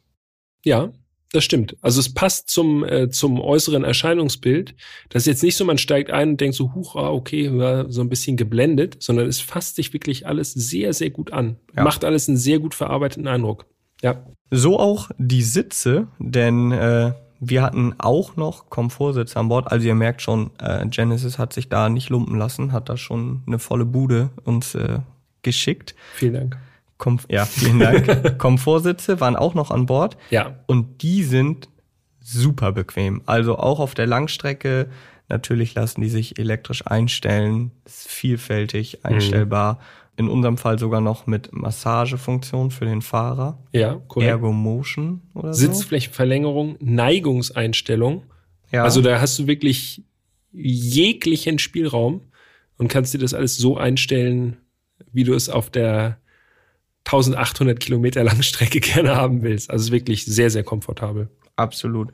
Ja, das stimmt. Also es passt zum, äh, zum äußeren Erscheinungsbild. Das ist jetzt nicht so, man steigt ein und denkt so, huch, ah, okay, war so ein bisschen geblendet, sondern es fasst sich wirklich alles sehr, sehr gut an. Ja. Macht alles einen sehr gut verarbeiteten Eindruck. Ja. So auch die Sitze, denn äh, wir hatten auch noch Komfortsitze an Bord. Also ihr merkt schon, äh, Genesis hat sich da nicht lumpen lassen, hat da schon eine volle Bude uns äh, geschickt. Vielen Dank. Kom ja, vielen Dank. Komfortsitze waren auch noch an Bord Ja. und die sind super bequem. Also auch auf der Langstrecke. Natürlich lassen die sich elektrisch einstellen, ist vielfältig einstellbar. In unserem Fall sogar noch mit Massagefunktion für den Fahrer. Ja, korrekt. Ergo Motion oder so. Sitzflächenverlängerung, Neigungseinstellung. Ja. Also da hast du wirklich jeglichen Spielraum und kannst dir das alles so einstellen, wie du es auf der 1800 Kilometer langen Strecke gerne haben willst. Also es ist wirklich sehr, sehr komfortabel. Absolut.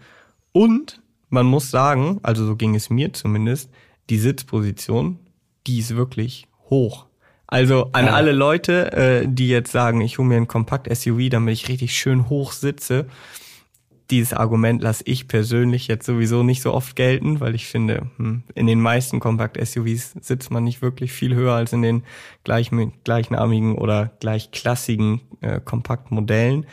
Und man muss sagen, also so ging es mir zumindest, die Sitzposition, die ist wirklich hoch. Also an Ja. alle Leute, äh, die jetzt sagen, ich hole mir ein Kompakt-SUV, damit ich richtig schön hoch sitze. Dieses Argument lasse ich persönlich jetzt sowieso nicht so oft gelten, weil ich finde, hm, in den meisten Kompakt-SUVs sitzt man nicht wirklich viel höher als in den gleich, gleichnamigen oder gleichklassigen äh, Kompaktmodellen.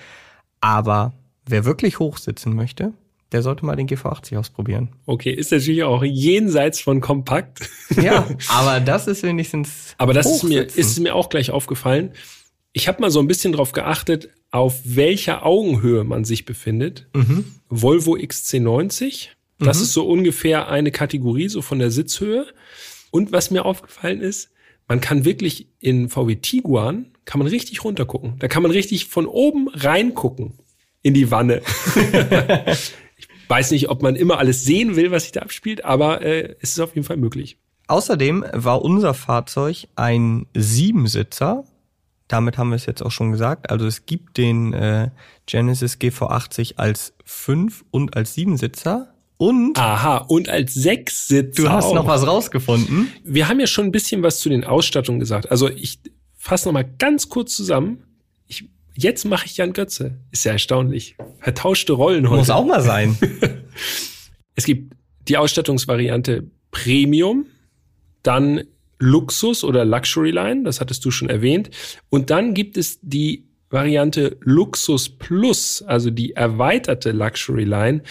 Aber wer wirklich hoch sitzen möchte, der sollte mal den GV80 ausprobieren. Okay, ist natürlich auch jenseits von kompakt. Ja, aber das ist wenigstens. Aber das ist mir, ist mir auch gleich aufgefallen. Ich habe mal so ein bisschen drauf geachtet, auf welcher Augenhöhe man sich befindet. Mhm. Volvo XC90. Das ist so ungefähr eine Kategorie, so von der Sitzhöhe. Und was mir aufgefallen ist, man kann wirklich in VW Tiguan, kann man richtig runtergucken. Da kann man richtig von oben reingucken in die Wanne. ich weiß nicht, ob man immer alles sehen will, was sich da abspielt, aber äh, es ist auf jeden Fall möglich. Außerdem war unser Fahrzeug ein Siebensitzer. Damit haben wir es jetzt auch schon gesagt. Also es gibt den äh, Genesis GV80 als fünf und als Siebensitzer. Und Aha, und als Sechssitzer du hast auch. noch was rausgefunden. Wir haben ja schon ein bisschen was zu den Ausstattungen gesagt. Also ich fasse noch mal ganz kurz zusammen. Ich, jetzt mache ich Jan Götze. Ist ja erstaunlich. Vertauschte Rollen heute. Muss auch mal sein. Es gibt die Ausstattungsvariante Premium, dann Luxus oder Luxury Line, das hattest du schon erwähnt. Und dann gibt es die Variante Luxus Plus, also die erweiterte Luxury Line.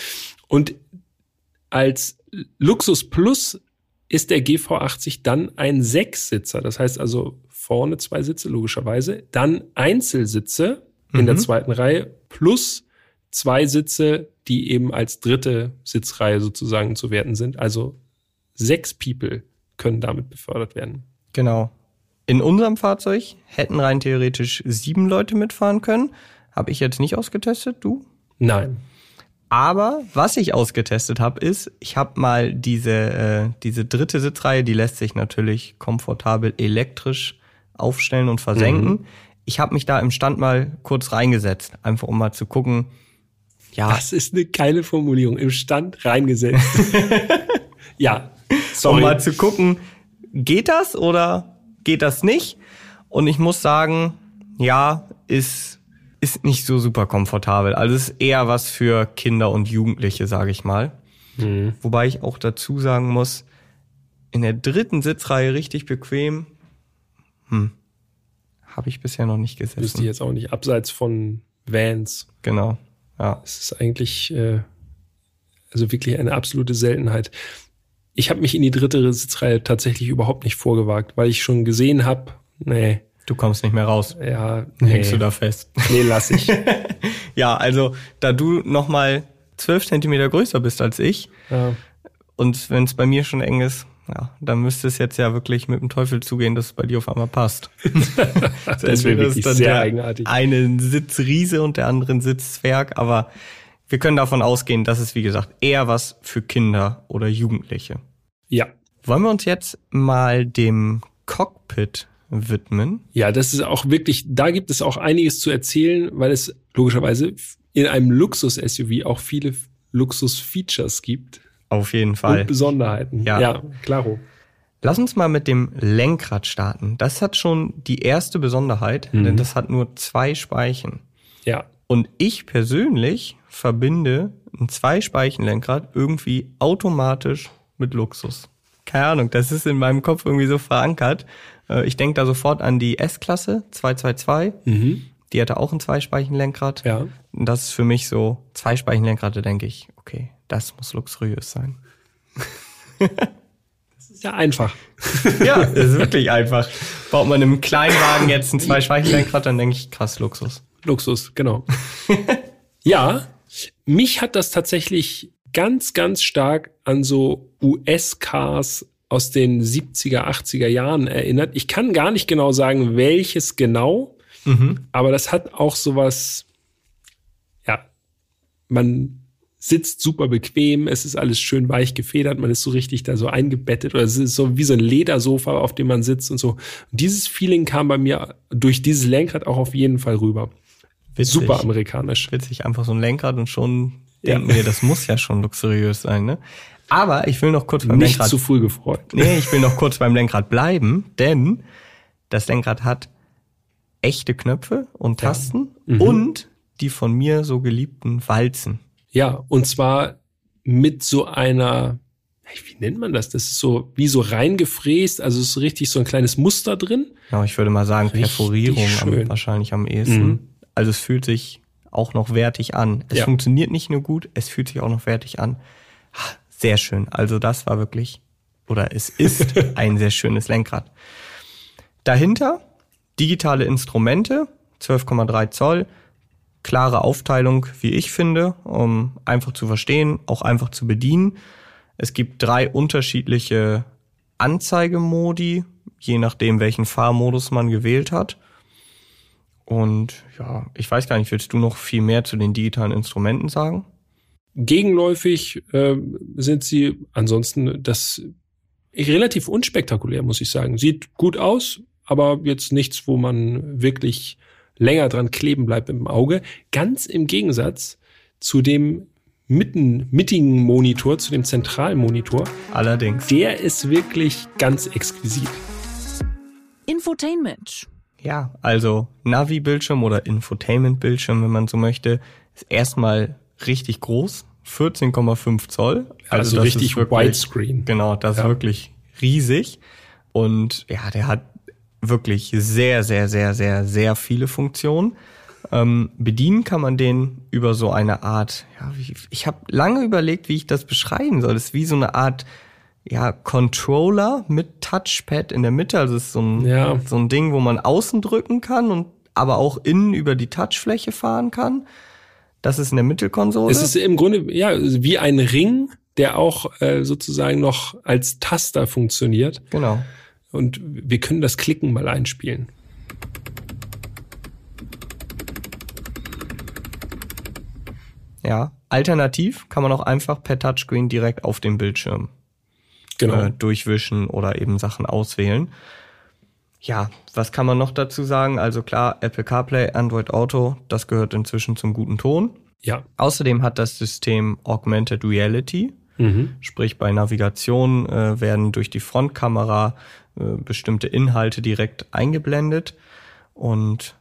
Und als Luxus Plus ist der GV80 dann ein Sechssitzer. Das heißt also vorne zwei Sitze logischerweise, dann Einzelsitze in der zweiten Reihe plus zwei Sitze, die eben als dritte Sitzreihe sozusagen zu werten sind. Also sechs People können damit befördert werden. Genau. In unserem Fahrzeug hätten rein theoretisch sieben Leute mitfahren können. Habe ich jetzt nicht ausgetestet, du? Nein. Aber was ich ausgetestet habe, ist, ich habe mal diese, äh, diese dritte Sitzreihe, die lässt sich natürlich komfortabel elektrisch aufstellen und versenken. Mhm. Ich habe mich da im Stand mal kurz reingesetzt, einfach um mal zu gucken. Ja, Das ist eine geile Formulierung. Im Stand reingesetzt. ja. Um Sorry. mal zu gucken, geht das oder geht das nicht? Und ich muss sagen, ja, ist, ist nicht so super komfortabel. Also ist eher was für Kinder und Jugendliche, sage ich mal. Mhm. Wobei ich auch dazu sagen muss, in der dritten Sitzreihe richtig bequem, hm, habe ich bisher noch nicht Wüsste ich gesessen. jetzt auch nicht. Abseits von Vans. Genau, ja. Es ist eigentlich äh, also wirklich eine absolute Seltenheit. Ich habe mich in die dritte Sitzreihe tatsächlich überhaupt nicht vorgewagt, weil ich schon gesehen habe, nee, Du kommst nicht mehr raus. ja, Nee. Hängst du da fest. nee, lass ich. Ja, also da du nochmal zwölf Zentimeter größer bist als ich ja. und wenn es bei mir schon eng ist, ja, dann müsste es jetzt ja wirklich mit dem Teufel zugehen, dass es bei dir auf einmal passt. Das wäre wirklich dann sehr eigenartig. Eine Sitzriese und der andere ein Sitzzwerg, aber wir können davon ausgehen, dass es wie gesagt eher was für Kinder oder Jugendliche. Ja. Wollen wir uns jetzt mal dem Cockpit widmen? Ja, das ist auch wirklich, da gibt es auch einiges zu erzählen, weil es logischerweise in einem Luxus-SUV auch viele Luxus-Features gibt Auf jeden Fall. und Besonderheiten. Ja. ja klaro. Lass uns mal mit dem Lenkrad starten. Das hat schon die erste Besonderheit, Mhm. denn das hat nur zwei Speichen. Ja. Und ich persönlich verbinde ein Zwei-Speichen-Lenkrad irgendwie automatisch mit Luxus. Keine Ahnung, das ist in meinem Kopf irgendwie so verankert. Äh, Ich denke da sofort an die S-Klasse 222. Mhm. Die hatte auch ein Zwei-Speichen-Lenkrad. Ja. Und das ist für mich so, Zwei-Speichen-Lenkrad, da denke ich, okay, das muss luxuriös sein. Das ist ja einfach. Ja, das ist wirklich einfach. Baut man im Kleinwagen jetzt ein Zwei-Speichen-Lenkrad, dann denke ich, krass Luxus. Luxus, genau. ja, mich hat das tatsächlich ganz, ganz stark an so US-Cars aus den 70er, 80er Jahren erinnert. Ich kann gar nicht genau sagen, welches genau, aber das hat auch sowas, ja, man sitzt super bequem, es ist alles schön weich gefedert, man ist so richtig da so eingebettet oder es ist so wie so ein Ledersofa, auf dem man sitzt und so. Und dieses Feeling kam bei mir durch dieses Lenkrad auch auf jeden Fall rüber. Witzig. Super amerikanisch. Witzig, einfach so ein Lenkrad und schon Ja. denken wir, das muss ja schon luxuriös sein, ne? Aber ich will noch kurz beim Nicht Lenkrad. zu früh gefreut. nee, ich will noch kurz beim Lenkrad bleiben, denn das Lenkrad hat echte Knöpfe und Tasten Mhm. und die von mir so geliebten Walzen. Ja, und zwar mit so einer, wie nennt man das? Das ist so wie so reingefräst, also es ist richtig so ein kleines Muster drin. Ja, ich würde mal sagen, Richtig Perforierung am, wahrscheinlich am ehesten. Mhm. Also es fühlt sich auch noch wertig an. Es Ja. funktioniert nicht nur gut, es fühlt sich auch noch wertig an. Sehr schön. Also das war wirklich, oder es ist ein sehr schönes Lenkrad. Dahinter digitale Instrumente, 12,3 Zoll, klare Aufteilung, wie ich finde, um einfach zu verstehen, auch einfach zu bedienen. Es gibt drei unterschiedliche Anzeigemodi, je nachdem, welchen Fahrmodus man gewählt hat. Und ja, ich weiß gar nicht, willst du noch viel mehr zu den digitalen Instrumenten sagen? Gegenläufig äh, sind sie ansonsten das relativ unspektakulär, muss ich sagen. Sieht gut aus, aber jetzt nichts, wo man wirklich länger dran kleben bleibt im Auge. Ganz im Gegensatz zu dem mitten, mittigen Monitor, zu dem Zentralmonitor. Allerdings. Der ist wirklich ganz exquisit. Infotainment. Ja, also Navi-Bildschirm oder Infotainment-Bildschirm, wenn man so möchte, ist erstmal richtig groß, 14,5 Zoll. Also das richtig wirklich- Widescreen. Genau, das Ja. ist wirklich riesig. Und ja, der hat wirklich sehr, sehr, sehr, sehr, sehr viele Funktionen. Ähm, bedienen kann man den über so eine Art, ja, wie, ich habe lange überlegt, wie ich das beschreiben soll. Das ist wie so eine Art, ja, Controller mit Touchpad in der Mitte. Also es ist so ein, Ja. so ein Ding, wo man außen drücken kann und aber auch innen über die Touchfläche fahren kann. Das ist in der Mittelkonsole. Es ist im Grunde ja wie ein Ring, der auch äh, sozusagen noch als Taster funktioniert. genau. Und wir können das Klicken mal einspielen. Ja. Alternativ kann man auch einfach per Touchscreen direkt auf dem Bildschirm Genau. äh, durchwischen oder eben Sachen auswählen. Ja, was kann man noch dazu sagen? Also klar, Apple CarPlay, Android Auto, das gehört inzwischen zum guten Ton. Ja. Außerdem hat das System Augmented Reality, Mhm. sprich bei Navigation äh, werden durch die Frontkamera äh, bestimmte Inhalte direkt eingeblendet und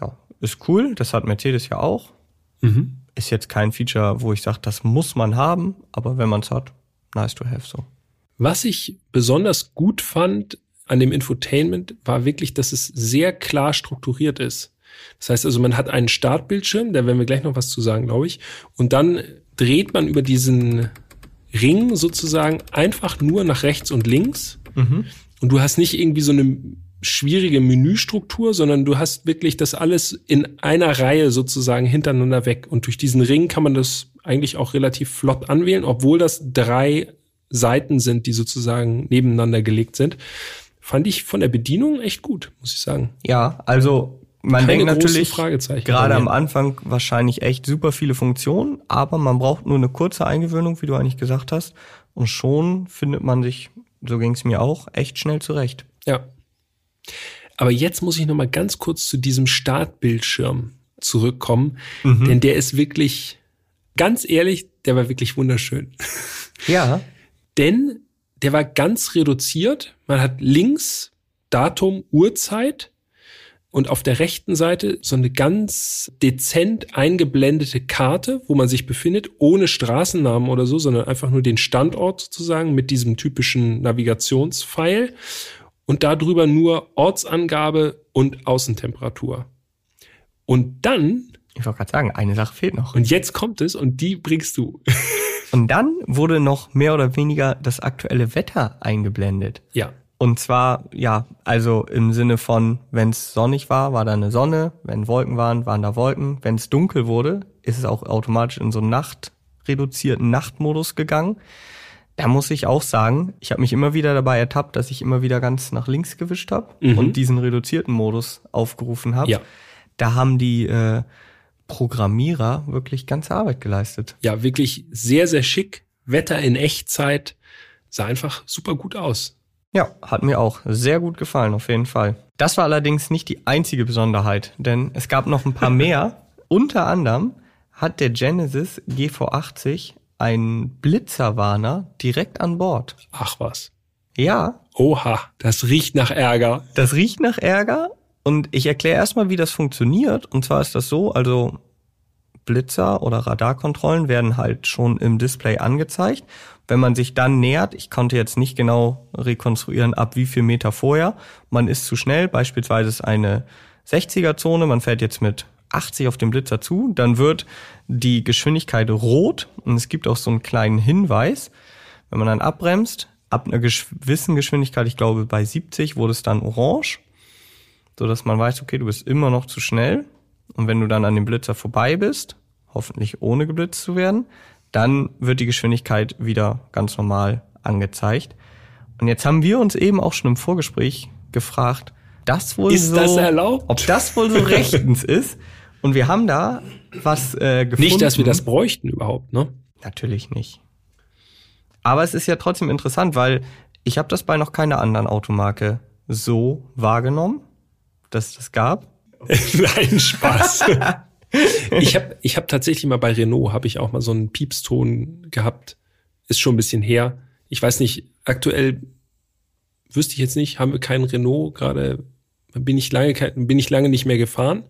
ja, ist cool, das hat Mercedes ja auch. Mhm. Ist jetzt kein Feature, wo ich sage, das muss man haben, aber wenn man es hat, nice to have so. Was ich besonders gut fand an dem Infotainment war wirklich, dass es sehr klar strukturiert ist. Das heißt also, man hat einen Startbildschirm, da werden wir gleich noch was zu sagen, glaube ich. Und dann dreht man über diesen Ring sozusagen einfach nur nach rechts und links. Und du hast nicht irgendwie so eine schwierige Menüstruktur, sondern du hast wirklich das alles in einer Reihe sozusagen hintereinander weg. Und durch diesen Ring kann man das eigentlich auch relativ flott anwählen, obwohl das drei Seiten sind, die sozusagen nebeneinander gelegt sind. Fand ich von der Bedienung echt gut, muss ich sagen. Ja, also man Keine denkt natürlich gerade am. Anfang wahrscheinlich echt super viele Funktionen, aber man braucht nur eine kurze Eingewöhnung, wie du eigentlich gesagt hast, und schon findet man sich, so ging es mir auch, echt schnell zurecht. Ja. Aber jetzt muss ich noch mal ganz kurz zu diesem Startbildschirm zurückkommen, denn der ist wirklich, ganz ehrlich, der war wirklich wunderschön. Ja, Denn der war ganz reduziert. Man hat links Datum, Uhrzeit und auf der rechten Seite so eine ganz dezent eingeblendete Karte, wo man sich befindet, ohne Straßennamen oder so, sondern einfach nur den Standort sozusagen mit diesem typischen Navigationspfeil und darüber nur Ortsangabe und Außentemperatur. Und dann, ich wollte gerade sagen, eine Sache fehlt noch. und jetzt kommt es und die bringst du. Und dann wurde noch mehr oder weniger das aktuelle Wetter eingeblendet. ja. Und zwar, ja, also im Sinne von, wenn es sonnig war, war da eine Sonne, wenn Wolken waren, waren da Wolken. Wenn es dunkel wurde, ist es auch automatisch in so einen nachtreduzierten Nachtmodus gegangen. Da muss ich auch sagen, ich habe mich immer wieder dabei ertappt, dass ich immer wieder ganz nach links gewischt habe Mhm. und diesen reduzierten Modus aufgerufen habe. Ja. Da haben die äh, Programmierer wirklich ganze Arbeit geleistet. ja, wirklich sehr, sehr schick. Wetter in Echtzeit. Sah einfach super gut aus. Ja, hat mir auch sehr gut gefallen, auf jeden Fall. Das war allerdings nicht die einzige Besonderheit, denn es gab noch ein paar mehr. Unter anderem hat der Genesis GV80 einen Blitzerwarner direkt an Bord. Ach was. Ja, Oha, das riecht nach Ärger. das riecht nach Ärger und ich erkläre erstmal, wie das funktioniert. Und zwar ist das so, also Blitzer oder Radarkontrollen werden halt schon im Display angezeigt. Wenn man sich dann nähert, ich konnte jetzt nicht genau rekonstruieren, ab wie viel Meter vorher, man ist zu schnell, beispielsweise ist eine 60er-Zone, man fährt jetzt mit 80 auf den Blitzer zu, dann wird die Geschwindigkeit rot und es gibt auch so einen kleinen Hinweis, wenn man dann abbremst, ab einer gewissen Geschwindigkeit, ich glaube bei 70, wurde es dann orange, so dass man weiß, okay, du bist immer noch zu schnell. Und wenn du dann an dem Blitzer vorbei bist, hoffentlich ohne geblitzt zu werden, dann wird die Geschwindigkeit wieder ganz normal angezeigt. Und jetzt haben wir uns eben auch schon im Vorgespräch gefragt, das wohl Ist so, das erlaubt? ob das wohl so rechtens ist. Und wir haben da was äh, gefunden. Nicht, dass wir das bräuchten überhaupt, ne? Natürlich nicht. Aber es ist ja trotzdem interessant, weil ich habe das bei noch keiner anderen Automarke so wahrgenommen, dass es das gab. Nein, Spaß. ich habe ich hab tatsächlich mal bei Renault, habe ich auch mal so einen Piepston gehabt. Ist schon ein bisschen her. Ich weiß nicht, aktuell wüsste ich jetzt nicht, haben wir keinen Renault gerade, bin ich lange, bin ich lange nicht mehr gefahren.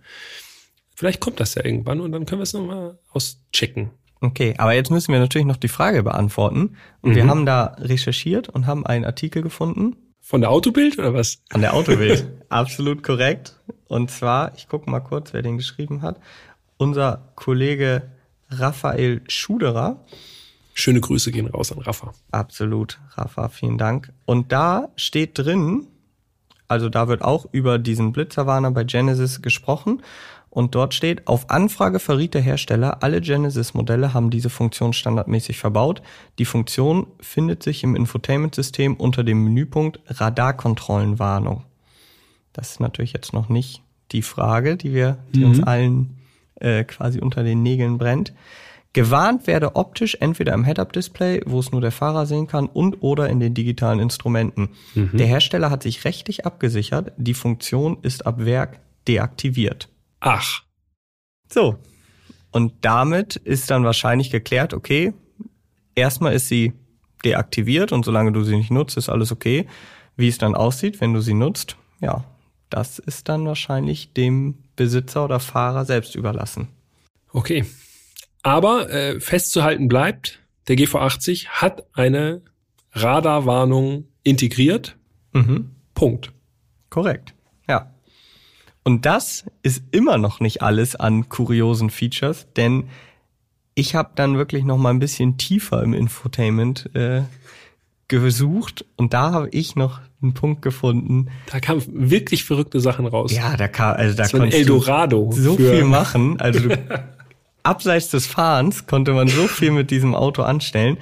Vielleicht kommt das ja irgendwann und dann können wir es nochmal auschecken. Okay, aber jetzt müssen wir natürlich noch die Frage beantworten. Und wir haben da recherchiert und haben einen Artikel gefunden Von der Autobild oder was? an der Autobild. Absolut korrekt. Und zwar, ich gucke mal kurz, wer den geschrieben hat. Unser Kollege Raphael Schuderer. Schöne Grüße gehen raus an Rafa. Absolut, Rafa, vielen Dank. Und da steht drin, also da wird auch über diesen Blitzerwarner bei Genesis gesprochen. Und dort steht, auf Anfrage verriet der Hersteller, alle Genesis-Modelle haben diese Funktion standardmäßig verbaut. Die Funktion findet sich im Infotainment-System unter dem Menüpunkt Radarkontrollenwarnung. Das ist natürlich jetzt noch nicht die Frage, die wir, die uns allen äh, quasi unter den Nägeln brennt. Gewarnt werde optisch entweder im Head-Up-Display, wo es nur der Fahrer sehen kann, und oder in den digitalen Instrumenten. Der Hersteller hat sich rechtlich abgesichert, die Funktion ist ab Werk deaktiviert. Ach, So. Und damit ist dann wahrscheinlich geklärt, okay, erstmal ist sie deaktiviert und solange du sie nicht nutzt, ist alles okay. Wie es dann aussieht, wenn du sie nutzt, ja, das ist dann wahrscheinlich dem Besitzer oder Fahrer selbst überlassen. okay. Aber äh, festzuhalten bleibt, der GV80 hat eine Radarwarnung integriert. Mhm. Punkt. Korrekt. Und das ist immer noch nicht alles an kuriosen Features, denn ich habe dann wirklich noch mal ein bisschen tiefer im Infotainment äh, gesucht und da habe ich noch einen Punkt gefunden. Da kamen wirklich verrückte Sachen raus. Ja, da kam, also da du Eldorado. so viel machen. Also du, abseits des Fahrens konnte man so viel mit diesem Auto anstellen.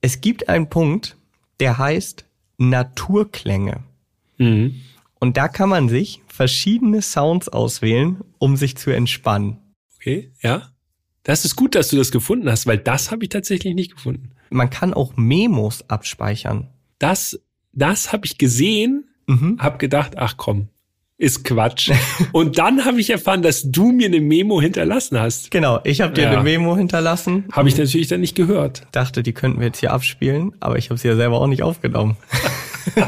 Es gibt einen Punkt, der heißt Naturklänge. Mhm. Und da kann man sich verschiedene Sounds auswählen, um sich zu entspannen. Okay, ja. Das ist gut, dass du das gefunden hast, weil das habe ich tatsächlich nicht gefunden. Man kann auch Memos abspeichern. Das, das habe ich gesehen, Mhm. habe gedacht, ach komm, ist Quatsch. Und dann habe ich erfahren, dass du mir eine Memo hinterlassen hast. Genau, ich habe dir Ja. eine Memo hinterlassen. Habe ich natürlich dann nicht gehört. Dachte, die könnten wir jetzt hier abspielen, aber ich habe sie ja selber auch nicht aufgenommen.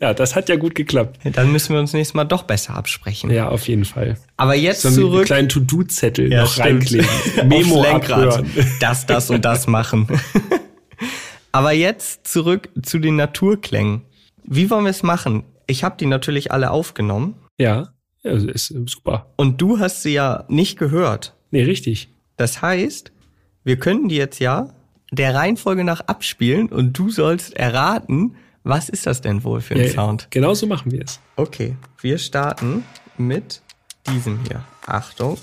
Ja, das hat ja gut geklappt. Dann müssen wir uns nächstes Mal doch besser absprechen. Ja, auf jeden Fall. Aber jetzt Sollen wir einen zurück. kleinen To-Do-Zettel Ja, noch stimmt. reinkleben. Memo Lenkrad. Das, das und das machen. Aber jetzt zurück zu den Naturklängen. Wie wollen wir es machen? Ich habe die natürlich alle aufgenommen Ja, ja ist äh, super. und du hast sie ja nicht gehört. Nee, richtig. Das heißt, wir könnten die jetzt ja der Reihenfolge nach abspielen und du sollst erraten, was ist das denn wohl für ein Ja, Sound? Genau so machen wir es. Okay, wir starten mit diesem hier. Achtung.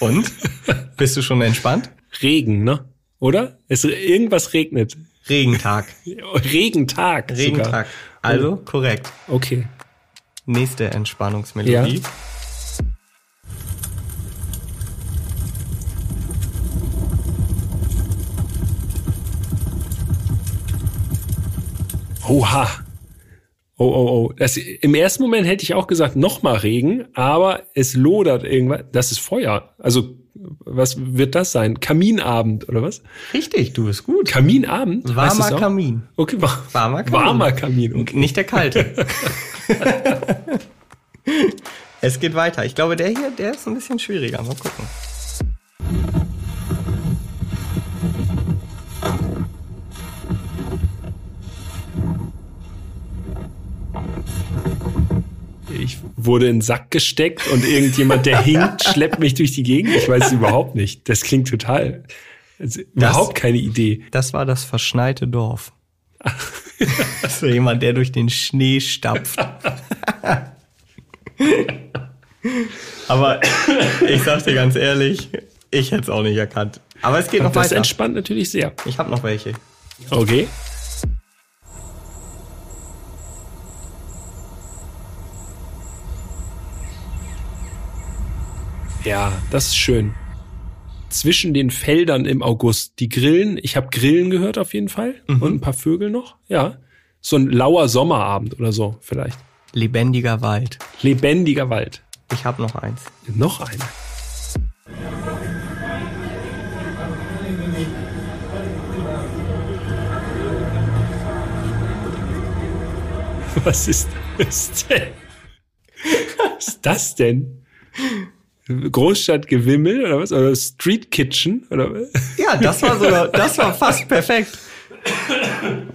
Und? Bist du schon entspannt? Regen, ne? Oder? Es, irgendwas regnet. Regentag. Regentag. Regentag. Also korrekt. Sogar. Okay. Nächste Entspannungsmelodie. Ja. Oha. Oh, oh, oh. Das, Im ersten Moment hätte ich auch gesagt, nochmal Regen, aber es lodert irgendwas. Das ist Feuer. Also, was wird das sein? Kaminabend oder was? Richtig, du bist gut. Kaminabend? Warmer? Kamin. Okay, wa Warmer Kamin. Warmer Kamin. Okay. Nicht der kalte. es geht weiter. Ich glaube, der hier, der ist ein bisschen schwieriger. Mal gucken. Ich wurde in den Sack gesteckt und irgendjemand, der hinkt, schleppt mich durch die Gegend. Ich weiß es überhaupt nicht. Das klingt total. Also überhaupt keine Idee. Das war das verschneite Dorf. so jemand, der durch den Schnee stapft. Aber ich sag dir ganz ehrlich, ich hätte es auch nicht erkannt. Aber es geht noch Das weiter. entspannt natürlich sehr. Ich habe noch welche. Okay. Ja, das ist schön. Zwischen den Feldern im August. Die Grillen, ich habe Grillen gehört auf jeden Fall. Und ein paar Vögel noch. Ja. So ein lauer Sommerabend oder so vielleicht. Lebendiger Wald. Lebendiger Wald. Ich habe noch eins. Noch einer. Was ist das denn? Was ist das denn? Großstadtgewimmel oder was? Oder Street Kitchen oder was? Ja, das war sogar, das war fast perfekt.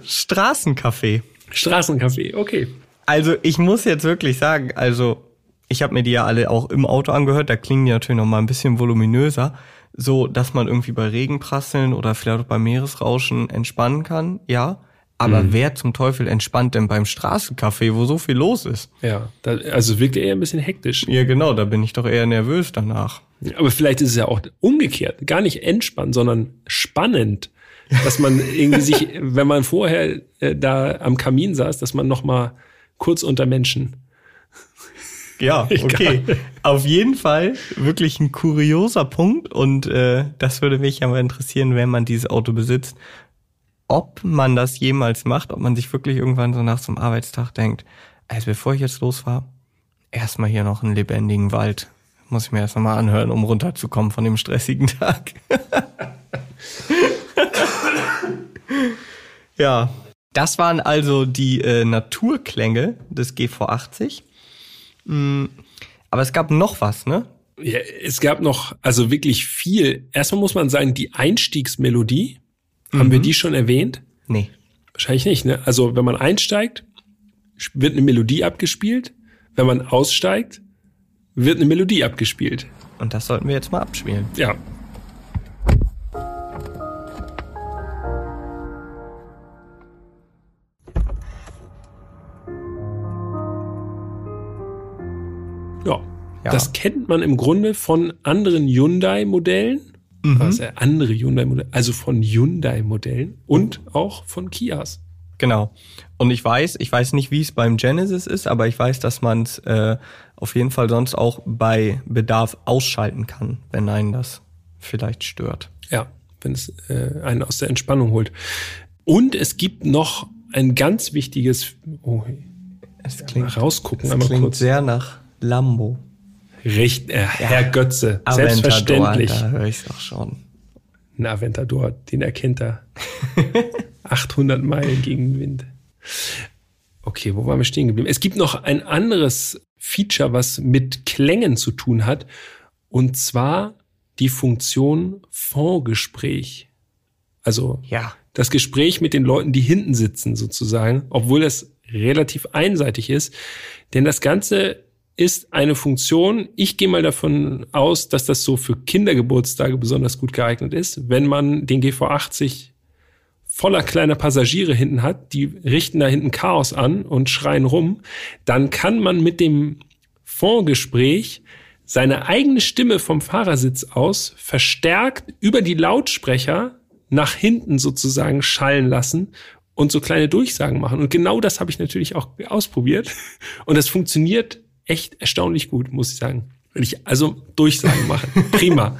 Straßencafé. Straßencafé, okay. Also ich muss jetzt wirklich sagen, also ich habe mir die ja alle auch im Auto angehört, da klingen die natürlich noch mal ein bisschen voluminöser, so dass man irgendwie bei Regenprasseln oder vielleicht auch beim Meeresrauschen entspannen kann, ja. Aber Mhm. wer zum Teufel entspannt denn beim Straßencafé, wo so viel los ist? Ja, da, also wirkt eher ein bisschen hektisch. Ja, genau, da bin ich doch eher nervös danach. Aber vielleicht ist es ja auch umgekehrt, gar nicht entspannt, sondern spannend, dass man irgendwie sich, wenn man vorher äh, da am Kamin saß, dass man noch mal kurz unter Menschen. Ja, okay. Auf jeden Fall wirklich ein kurioser Punkt und äh, das würde mich ja mal interessieren, wenn man dieses Auto besitzt, ob man das jemals macht, ob man sich wirklich irgendwann so nach einem Arbeitstag denkt, also bevor ich jetzt losfahre, erstmal hier noch einen lebendigen Wald. Muss ich mir erst noch mal anhören, um runterzukommen von dem stressigen Tag. ja, das waren also die äh, Naturklänge des GV80. Mm, Aber es gab noch was, ne? Ja, es gab noch also wirklich viel. Erstmal muss man sagen, die Einstiegsmelodie, haben wir die schon erwähnt? Nee. Wahrscheinlich nicht, ne? Also wenn man einsteigt, wird eine Melodie abgespielt. Wenn man aussteigt, wird eine Melodie abgespielt. Und das sollten wir jetzt mal abspielen. Ja. Ja. Ja. Das kennt man im Grunde von anderen Hyundai-Modellen. Also andere Hyundai-Modelle, also von Hyundai-Modellen und auch von Kias. Genau. Und ich weiß, ich weiß nicht, wie es beim Genesis ist, aber ich weiß, dass man es äh, auf jeden Fall sonst auch bei Bedarf ausschalten kann, wenn einen das vielleicht stört. Ja, wenn es äh, einen aus der Entspannung holt. Und es gibt noch ein ganz wichtiges, oh, Es klingt, rausgucken, es einmal klingt kurz. sehr nach Lambo. Recht, äh, Herr Götze, Aventador, selbstverständlich. Da höre ich doch schon. Ein Aventador, den erkennt er. 800 Meilen gegen den Wind. Okay, wo waren wir stehen geblieben? Es gibt noch ein anderes Feature, was mit Klängen zu tun hat, und zwar die Funktion Fondgespräch. Also Ja. das Gespräch mit den Leuten, die hinten sitzen sozusagen, obwohl das relativ einseitig ist. Denn das Ganze ist eine Funktion, ich gehe mal davon aus, dass das so für Kindergeburtstage besonders gut geeignet ist, wenn man den GV80 voller kleiner Passagiere hinten hat, die richten da hinten Chaos an und schreien rum, dann kann man mit dem Fondgespräch seine eigene Stimme vom Fahrersitz aus verstärkt über die Lautsprecher nach hinten sozusagen schallen lassen und so kleine Durchsagen machen. Und genau das habe ich natürlich auch ausprobiert. Und das funktioniert echt erstaunlich gut, muss ich sagen. Wenn ich also Durchsagen mache. Prima.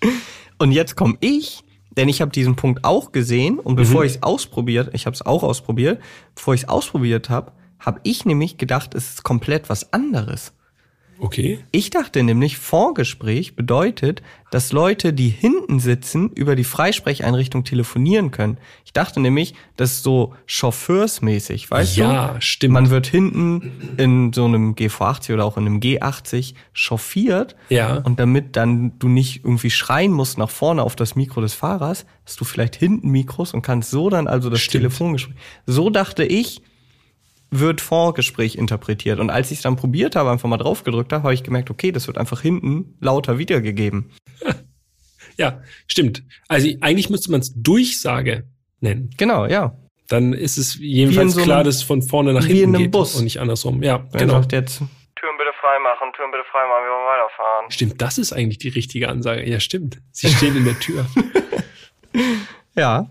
Und jetzt komme ich, denn ich habe diesen Punkt auch gesehen und bevor ich es ausprobiert, ich habe es auch ausprobiert, bevor ich es ausprobiert habe, habe ich nämlich gedacht, es ist komplett was anderes. Okay. Ich dachte nämlich, Vorgespräch bedeutet, dass Leute, die hinten sitzen, über die Freisprecheinrichtung telefonieren können. Ich dachte nämlich, das ist so chauffeursmäßig, weißt du? Ja, stimmt. Man wird hinten in so einem G80 oder auch in einem G80 chauffiert. Ja. Und damit dann du nicht irgendwie schreien musst nach vorne auf das Mikro des Fahrers, hast du vielleicht hinten Mikros und kannst so dann also das Stimmt. Telefongespräch. So dachte ich, wird Vorgespräch interpretiert. Und als ich es dann probiert habe, einfach mal drauf gedrückt habe, habe ich gemerkt, okay, das wird einfach hinten lauter wiedergegeben. Ja, stimmt. Also eigentlich müsste man es Durchsage nennen. Genau, ja. Dann ist es jedenfalls so klar, einem- dass es von vorne nach wie in hinten einem geht Bus. und nicht andersrum. Ja, Er genau. sagt jetzt, Türen bitte freimachen, Türen bitte freimachen, wir wollen weiterfahren. Stimmt, das ist eigentlich die richtige Ansage. Ja, stimmt. Sie stehen in der Tür. Ja.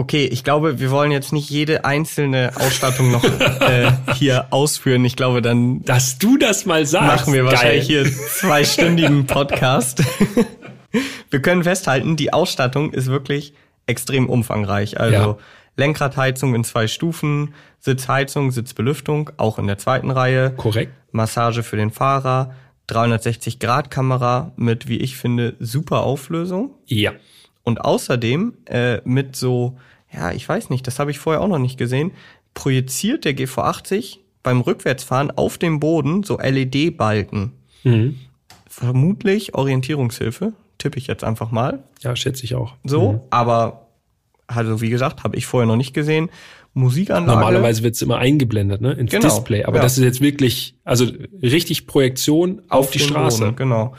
Okay, ich glaube, wir wollen jetzt nicht jede einzelne Ausstattung noch äh, hier ausführen. Ich glaube, dann Dass du das mal sagst. machen wir wahrscheinlich Geil. hier zweistündigen Podcast. wir können festhalten, die Ausstattung ist wirklich extrem umfangreich. Also Ja. Lenkradheizung in zwei Stufen, Sitzheizung, Sitzbelüftung, auch in der zweiten Reihe. Korrekt. Massage für den Fahrer, 360-Grad-Kamera mit, wie ich finde, super Auflösung. Ja. Und außerdem äh, mit so, ja, ich weiß nicht, das habe ich vorher auch noch nicht gesehen, projiziert der GV80 beim Rückwärtsfahren auf dem Boden so LED-Balken. Mhm. Vermutlich Orientierungshilfe, tippe ich jetzt einfach mal. Ja, schätze ich auch. So, aber also wie gesagt, habe ich vorher noch nicht gesehen. Musikanlage. Normalerweise wird es immer eingeblendet, ne? Ins Genau, Display. Aber ja. das ist jetzt wirklich, also richtig Projektion auf, die den Straße. Boden, genau.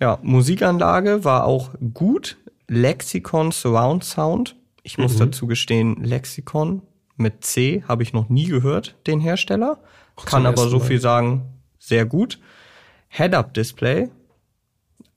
Ja, Musikanlage war auch gut. Lexicon Surround Sound. Ich muss Mhm. dazu gestehen, Lexicon mit C habe ich noch nie gehört, den Hersteller. Kann zum aber so viel sagen, sehr gut. Head-Up-Display,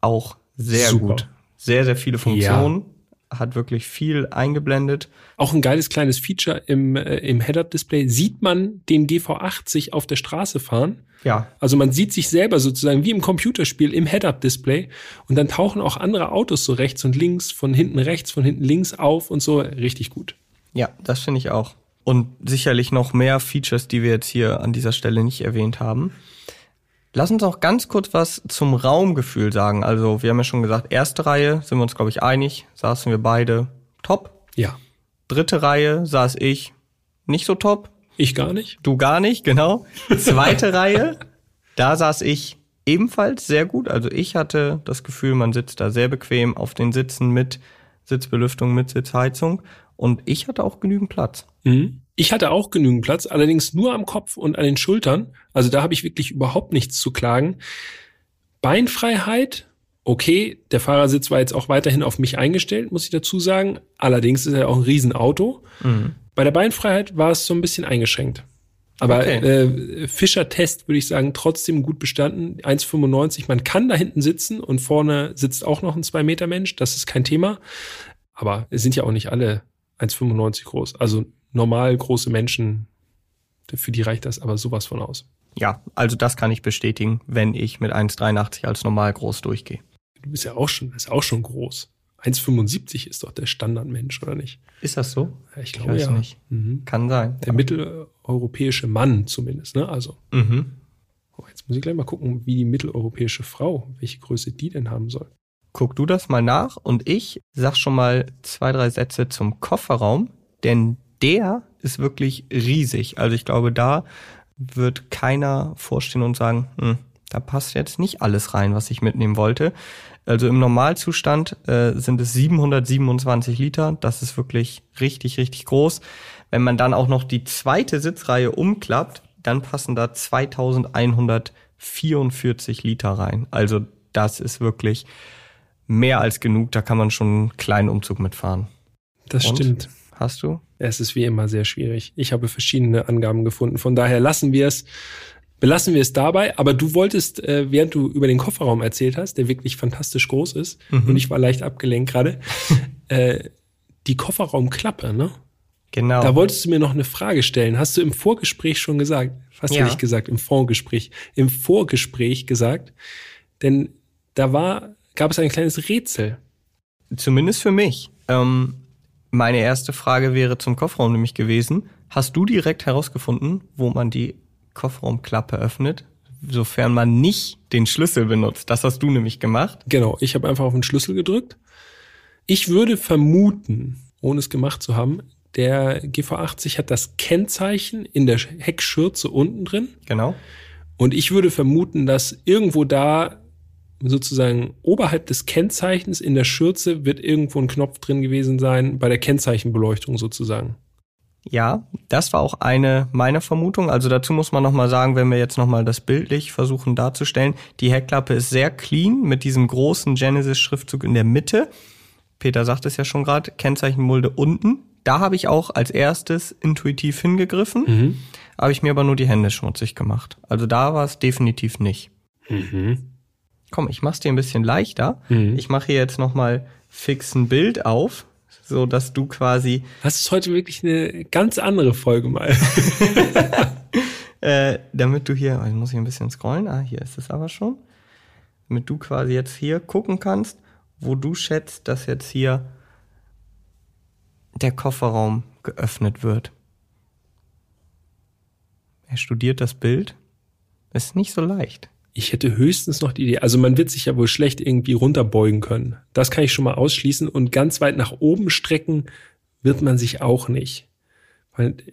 auch sehr Super. gut. Sehr, sehr viele Funktionen. Hat wirklich viel eingeblendet. Auch ein geiles kleines Feature im, äh, im Head-Up-Display. Sieht man den GV80 auf der Straße fahren? Ja, Also man sieht sich selber sozusagen wie im Computerspiel im Head-Up-Display und dann tauchen auch andere Autos so rechts und links, von hinten rechts, von hinten links auf und so. Richtig gut. Ja, das finde ich auch. Und sicherlich noch mehr Features, die wir jetzt hier an dieser Stelle nicht erwähnt haben. Lass uns auch ganz kurz was zum Raumgefühl sagen. Also, wir haben ja schon gesagt, erste Reihe sind wir uns, glaube ich, einig. Saßen wir beide top. Ja. Dritte Reihe saß ich nicht so top. Ich gar nicht. Du gar nicht, genau. Zweite Reihe, da saß ich ebenfalls sehr gut. Also ich hatte das Gefühl, man sitzt da sehr bequem auf den Sitzen mit Sitzbelüftung, mit Sitzheizung. Und ich hatte auch genügend Platz. Mhm. Ich hatte auch genügend Platz, allerdings nur am Kopf und an den Schultern. Also da habe ich wirklich überhaupt nichts zu klagen. Beinfreiheit, okay, der Fahrersitz war jetzt auch weiterhin auf mich eingestellt, muss ich dazu sagen. Allerdings ist er auch ein Riesenauto. Bei der Beinfreiheit war es so ein bisschen eingeschränkt. Aber Okay. äh, Fischer-Test würde ich sagen, trotzdem gut bestanden. 1,95. Man kann da hinten sitzen und vorne sitzt auch noch ein 2-Meter-Mensch. Das ist kein Thema. Aber es sind ja auch nicht alle 1,95 groß. Also normal große Menschen, für die reicht das aber sowas von aus. Ja, also das kann ich bestätigen, wenn ich mit 1,83 als normal groß durchgehe. Du bist ja auch schon, ist auch schon groß. 1,75 ist doch der Standardmensch, oder nicht? Ist das so? Ja, ich Ich glaube weiß ja. nicht. Mhm. Kann sein. Der mitteleuropäische Mann zumindest, ne? Also, Mhm. oh, jetzt muss ich gleich mal gucken, wie die mitteleuropäische Frau, welche Größe die denn haben soll. Guck du das mal nach und ich sag schon mal zwei, drei Sätze zum Kofferraum, denn der ist wirklich riesig. Also ich glaube, da wird keiner vorstehen und sagen, hm, da passt jetzt nicht alles rein, was ich mitnehmen wollte. Also im Normalzustand äh, sind es 727 Liter. Das ist wirklich richtig, richtig groß. Wenn man dann auch noch die zweite Sitzreihe umklappt, dann passen da 2144 Liter rein. Also das ist wirklich mehr als genug. Da kann man schon einen kleinen Umzug mitfahren. Das Und? stimmt. Hast du? Es ist wie immer sehr schwierig. Ich habe verschiedene Angaben gefunden. Von daher lassen wir es, belassen wir es dabei. Aber du wolltest, äh, während du über den Kofferraum erzählt hast, der wirklich fantastisch groß ist, und ich war leicht abgelenkt gerade, äh, die Kofferraumklappe, ne? Genau. Da wolltest du mir noch eine Frage stellen. Hast du im Vorgespräch schon gesagt? Fast Ja. nicht gesagt, im Vorgespräch. Im Vorgespräch gesagt. Denn da war, gab es ein kleines Rätsel. Zumindest für mich. Ähm, meine erste Frage wäre zum Kofferraum nämlich gewesen. Hast du direkt herausgefunden, wo man die Kofferraumklappe öffnet, sofern man nicht den Schlüssel benutzt? Das hast du nämlich gemacht. Genau, ich habe einfach auf den Schlüssel gedrückt. Ich würde vermuten, ohne es gemacht zu haben, der GV80 hat das Kennzeichen in der Heckschürze unten drin. Genau. Und ich würde vermuten, dass irgendwo da sozusagen oberhalb des Kennzeichens in der Schürze wird irgendwo ein Knopf drin gewesen sein, bei der Kennzeichenbeleuchtung sozusagen. Ja, das war auch eine meiner Vermutungen. Also dazu muss man nochmal sagen, wenn wir jetzt nochmal das bildlich versuchen darzustellen, die Heckklappe ist sehr clean mit diesem großen Genesis-Schriftzug in der Mitte. Peter sagt es ja schon gerade, Kennzeichenmulde unten. Da habe ich auch als erstes intuitiv hingegriffen, Mhm. habe ich mir aber nur die Hände schmutzig gemacht. Also da war es definitiv nicht. Komm, ich mach's dir ein bisschen leichter. Mhm. Ich mache hier jetzt nochmal fix ein Bild auf, so dass du quasi Das ist heute wirklich eine ganz andere Folge mal. Äh, damit du hier, jetzt muss ich ein bisschen scrollen, ah, hier ist es aber schon, damit du quasi jetzt hier gucken kannst, wo du schätzt, dass jetzt hier der Kofferraum geöffnet wird. Er studiert das Bild. Das ist nicht so leicht. Ich hätte höchstens noch die Idee, also man wird sich ja wohl schlecht irgendwie runterbeugen können. Das kann ich schon mal ausschließen und ganz weit nach oben strecken wird man sich auch nicht.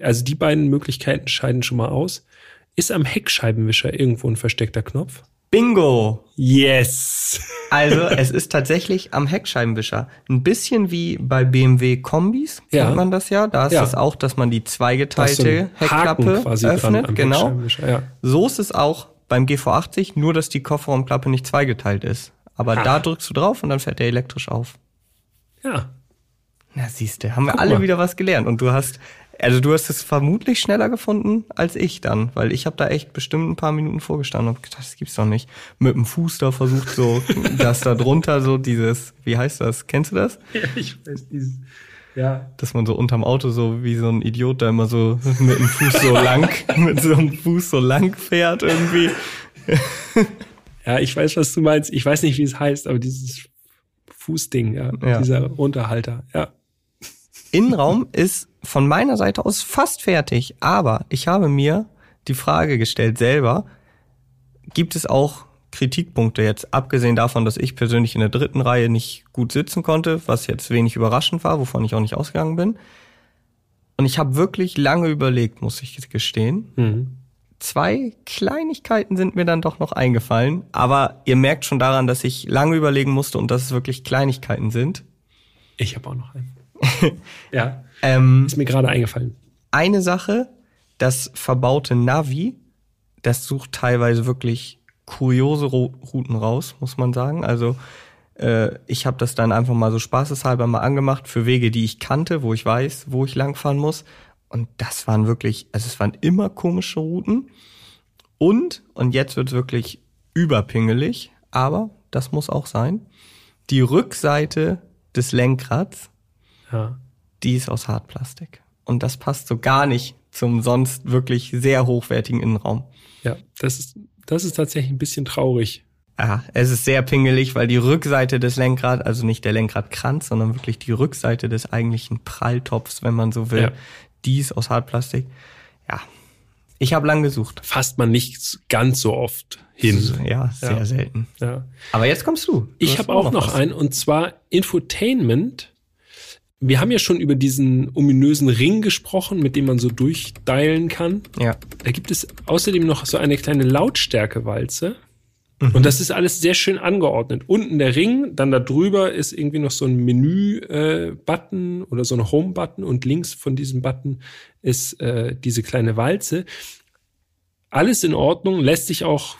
Also die beiden Möglichkeiten scheiden schon mal aus. Ist am Heckscheibenwischer irgendwo ein versteckter Knopf? Bingo! Yes! Also, es ist tatsächlich am Heckscheibenwischer. Ein bisschen wie bei BMW Kombis, Ja. kennt man das ja. Da ist Ja. es auch, dass man die so zweigeteilte Haken Heckklappe öffnet. genau. Ja. So ist es auch beim GV80, nur dass die Kofferraumklappe nicht zweigeteilt ist. Aber Ah. da drückst du drauf und dann fährt der elektrisch auf. ja. Na, siehste, haben wir Guck alle mal. wieder was gelernt. Und du hast, also du hast es vermutlich schneller gefunden als ich dann, weil ich habe da echt bestimmt ein paar Minuten vorgestanden und gedacht, das gibt's doch nicht. Mit dem Fuß da versucht so, dass da drunter so dieses, wie heißt das? Kennst du das? Ja, ich weiß dieses. Ja. Dass man so unterm Auto so wie so ein Idiot da immer so mit dem Fuß so lang, mit so einem Fuß so lang fährt irgendwie. Ja, ich weiß, was du meinst. Ich weiß nicht, wie es heißt, aber dieses Fußding, ja. Ja. Dieser Unterhalter, ja. Innenraum ist von meiner Seite aus fast fertig, aber ich habe mir die Frage gestellt selber, gibt es auch Kritikpunkte jetzt, abgesehen davon, dass ich persönlich in der dritten Reihe nicht gut sitzen konnte, was jetzt wenig überraschend war, wovon ich auch nicht ausgegangen bin. Und ich habe wirklich lange überlegt, muss ich gestehen. Mhm. Zwei Kleinigkeiten sind mir dann doch noch eingefallen, aber ihr merkt schon daran, dass ich lange überlegen musste und dass es wirklich Kleinigkeiten sind. Ich habe auch noch einen. Ja, Ähm, ist mir gerade eingefallen. eine Sache, das verbaute Navi, das sucht teilweise wirklich kuriose Ro- Routen raus, muss man sagen. Also äh, ich habe das dann einfach mal so spaßeshalber mal angemacht für Wege, die ich kannte, wo ich weiß, wo ich langfahren muss. Und das waren wirklich, also es waren immer komische Routen. Und, und jetzt wird's wirklich überpingelig, aber das muss auch sein, die Rückseite des Lenkrads Ja. die ist aus Hartplastik. Und das passt so gar nicht zum sonst wirklich sehr hochwertigen Innenraum. Ja, das ist, das ist tatsächlich ein bisschen traurig. Ja, es ist sehr pingelig, weil die Rückseite des Lenkrads, also nicht der Lenkradkranz, sondern wirklich die Rückseite des eigentlichen Pralltopfs, wenn man so will, Ja. die ist aus Hartplastik. Ja, ich habe lang gesucht. Fasst man nicht ganz so oft hin. Ja, sehr Ja. selten. Ja. Aber jetzt kommst du. du Ich habe auch noch was. einen und zwar Infotainment. Wir haben ja schon über diesen ominösen Ring gesprochen, mit dem man so durchdeilen kann. Ja. Da gibt es außerdem noch so eine kleine Lautstärkewalze. Und das ist alles sehr schön angeordnet. Unten der Ring, dann da drüber ist irgendwie noch so ein Menü-Button oder so ein Home-Button und links von diesem Button ist äh, diese kleine Walze. Alles in Ordnung, lässt sich auch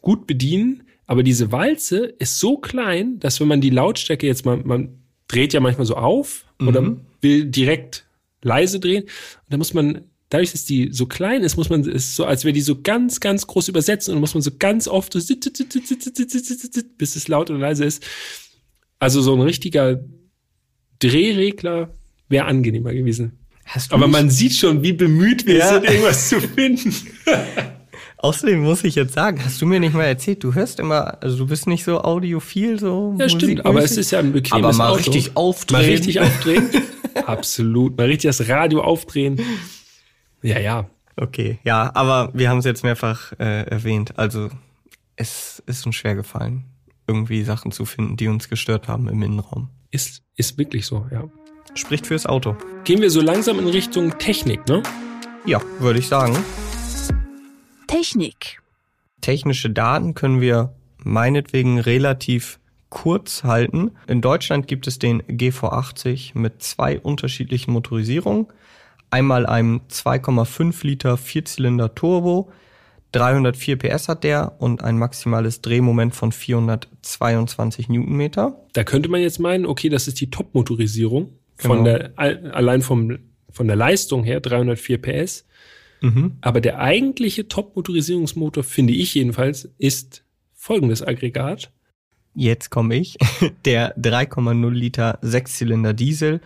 gut bedienen, aber diese Walze ist so klein, dass wenn man die Lautstärke jetzt mal, man dreht ja manchmal so auf oder will direkt leise drehen, und dann muss man, dadurch, dass die so klein ist, muss man, ist so, als wäre die so ganz, ganz groß übersetzen und muss man so ganz oft so bis es laut oder leise ist. Also so ein richtiger Drehregler wäre angenehmer gewesen. Aber man sieht schon, wie bemüht wir Ja. sind, irgendwas zu finden. Außerdem muss ich jetzt sagen, hast du mir nicht mal erzählt, du hörst immer, also du bist nicht so audiophil, so Ja, stimmt, aber es ist ja ein bequemes Aber mal Auto. richtig aufdrehen. Mal richtig aufdrehen. Absolut. Mal richtig das Radio aufdrehen. Ja, ja. Okay, ja, aber wir haben es jetzt mehrfach äh, erwähnt. Also es ist uns schwer gefallen, irgendwie Sachen zu finden, die uns gestört haben im Innenraum. Ist, ist wirklich so, ja. Spricht fürs Auto. Gehen wir so langsam in Richtung Technik, ne? Ja, würde ich sagen. Technik. Technische Daten können wir meinetwegen relativ kurz halten. In Deutschland gibt es den GV80 mit zwei unterschiedlichen Motorisierungen. Einmal einem 2,5 Liter Vierzylinder Turbo, 304 PS hat der und ein maximales Drehmoment von 422 Newtonmeter. Da könnte man jetzt meinen, okay, das ist die Top-Motorisierung. Von Genau. der, allein vom, von der Leistung her 304 PS. Mhm. Aber der eigentliche Top-Motorisierungsmotor, finde ich jedenfalls, ist folgendes Aggregat. Jetzt komme ich. Der 3,0 Liter Sechszylinder Diesel.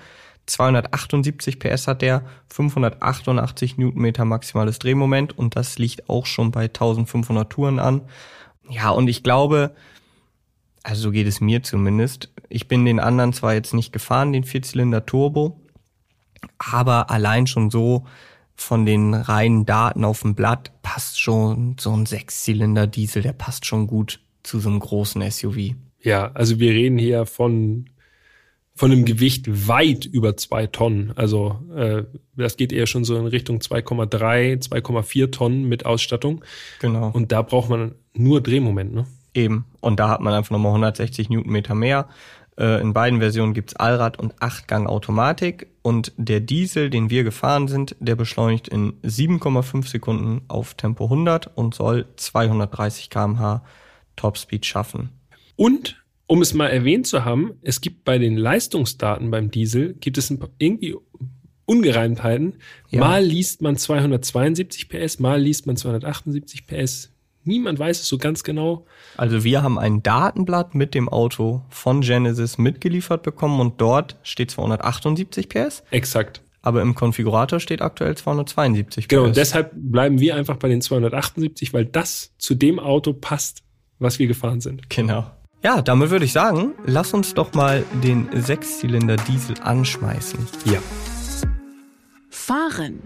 278 PS hat der, 588 Newtonmeter maximales Drehmoment und das liegt auch schon bei 1500 Touren an. Ja, und ich glaube, also so geht es mir zumindest. Ich bin den anderen zwar jetzt nicht gefahren, den Vierzylinder Turbo, aber allein schon so von den reinen Daten auf dem Blatt passt schon so ein Sechszylinder Diesel, der passt schon gut zu so einem großen SUV. Ja, also wir reden hier von, von einem Gewicht weit über zwei Tonnen. Also äh, das geht eher schon so in Richtung 2,3, 2,4 Tonnen mit Ausstattung. Genau. Und da braucht man nur Drehmoment, ne? Eben. Und da hat man einfach nochmal 160 Newtonmeter mehr. Äh, In beiden Versionen gibt's Allrad und Achtgang Automatik. Und der Diesel, den wir gefahren sind, der beschleunigt in 7,5 Sekunden auf Tempo 100 und soll 230 kmh Topspeed schaffen. Und um es mal erwähnt zu haben, es gibt bei den Leistungsdaten beim Diesel, gibt es irgendwie Ungereimtheiten. Ja. Mal liest man 272 PS, mal liest man 278 PS. Niemand weiß es so ganz genau. Also wir haben ein Datenblatt mit dem Auto von Genesis mitgeliefert bekommen und dort steht 278 PS, Exakt. aber im Konfigurator steht aktuell 272 PS. Genau, und deshalb bleiben wir einfach bei den 278, weil das zu dem Auto passt, was wir gefahren sind. Genau. Ja, damit würde ich sagen, lass uns doch mal den Sechszylinder Diesel anschmeißen. Ja. Fahren.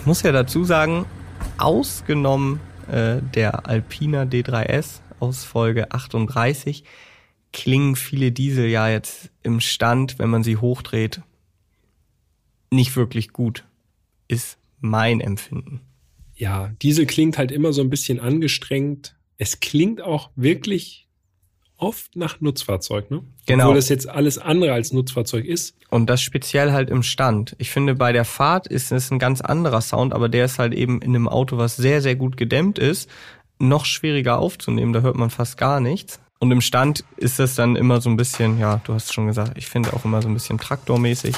Ich muss ja dazu sagen, ausgenommen äh, der Alpina D3S aus Folge 38, klingen viele Diesel ja jetzt im Stand, wenn man sie hochdreht, nicht wirklich gut. Ist mein Empfinden. Ja, Diesel klingt halt immer so ein bisschen angestrengt. Es klingt auch wirklich oft nach Nutzfahrzeug, ne? Genau. Obwohl das jetzt alles andere als Nutzfahrzeug ist. Und das speziell halt im Stand. Ich finde, bei der Fahrt ist es ein ganz anderer Sound, aber der ist halt eben in einem Auto, was sehr, sehr gut gedämmt ist, noch schwieriger aufzunehmen. Da hört man fast gar nichts. Und im Stand ist das dann immer so ein bisschen, ja, du hast schon gesagt, ich finde auch immer so ein bisschen traktormäßig.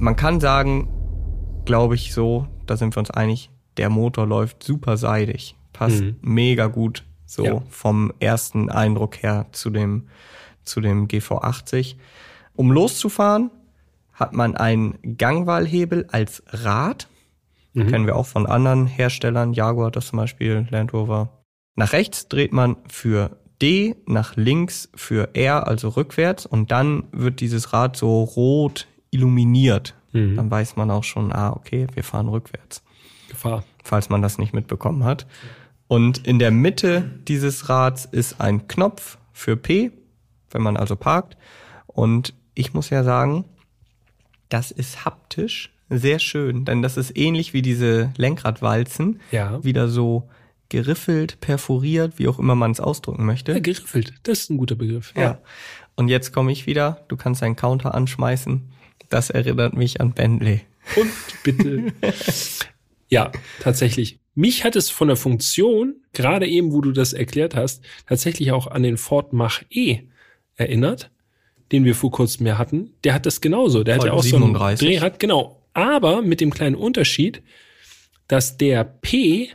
Man kann sagen, glaube ich so, da sind wir uns einig, der Motor läuft super seidig. Passt Mhm. mega gut so Ja. vom ersten Eindruck her zu dem, zu dem GV80. Um loszufahren, hat man einen Gangwahlhebel als Rad. Kennen wir auch von anderen Herstellern. Jaguar hat das zum Beispiel, Land Rover. Nach rechts dreht man für D, nach links für R, also rückwärts. Und dann wird dieses Rad so rot illuminiert. Mhm. Dann weiß man auch schon, ah, okay, wir fahren rückwärts Gefahr. falls man das nicht mitbekommen hat. Und in der Mitte dieses Rads ist ein Knopf für P, wenn man also parkt. Und ich muss ja sagen, das ist haptisch sehr schön, denn das ist ähnlich wie diese Lenkradwalzen. Ja. Wieder so geriffelt, perforiert, wie auch immer man es ausdrücken möchte. Ja, geriffelt. Das ist ein guter Begriff. Ja. Und jetzt komme ich wieder. Du kannst einen Counter anschmeißen. Das erinnert mich an Bentley. Und bitte. ja, tatsächlich. Mich hat es von der Funktion, gerade eben, wo du das erklärt hast, tatsächlich auch an den Ford Mach E erinnert, den wir vor kurzem mehr hatten. Der hat das genauso. Der hat ja auch so ein 37. Drehrad, genau. Aber mit dem kleinen Unterschied, dass der P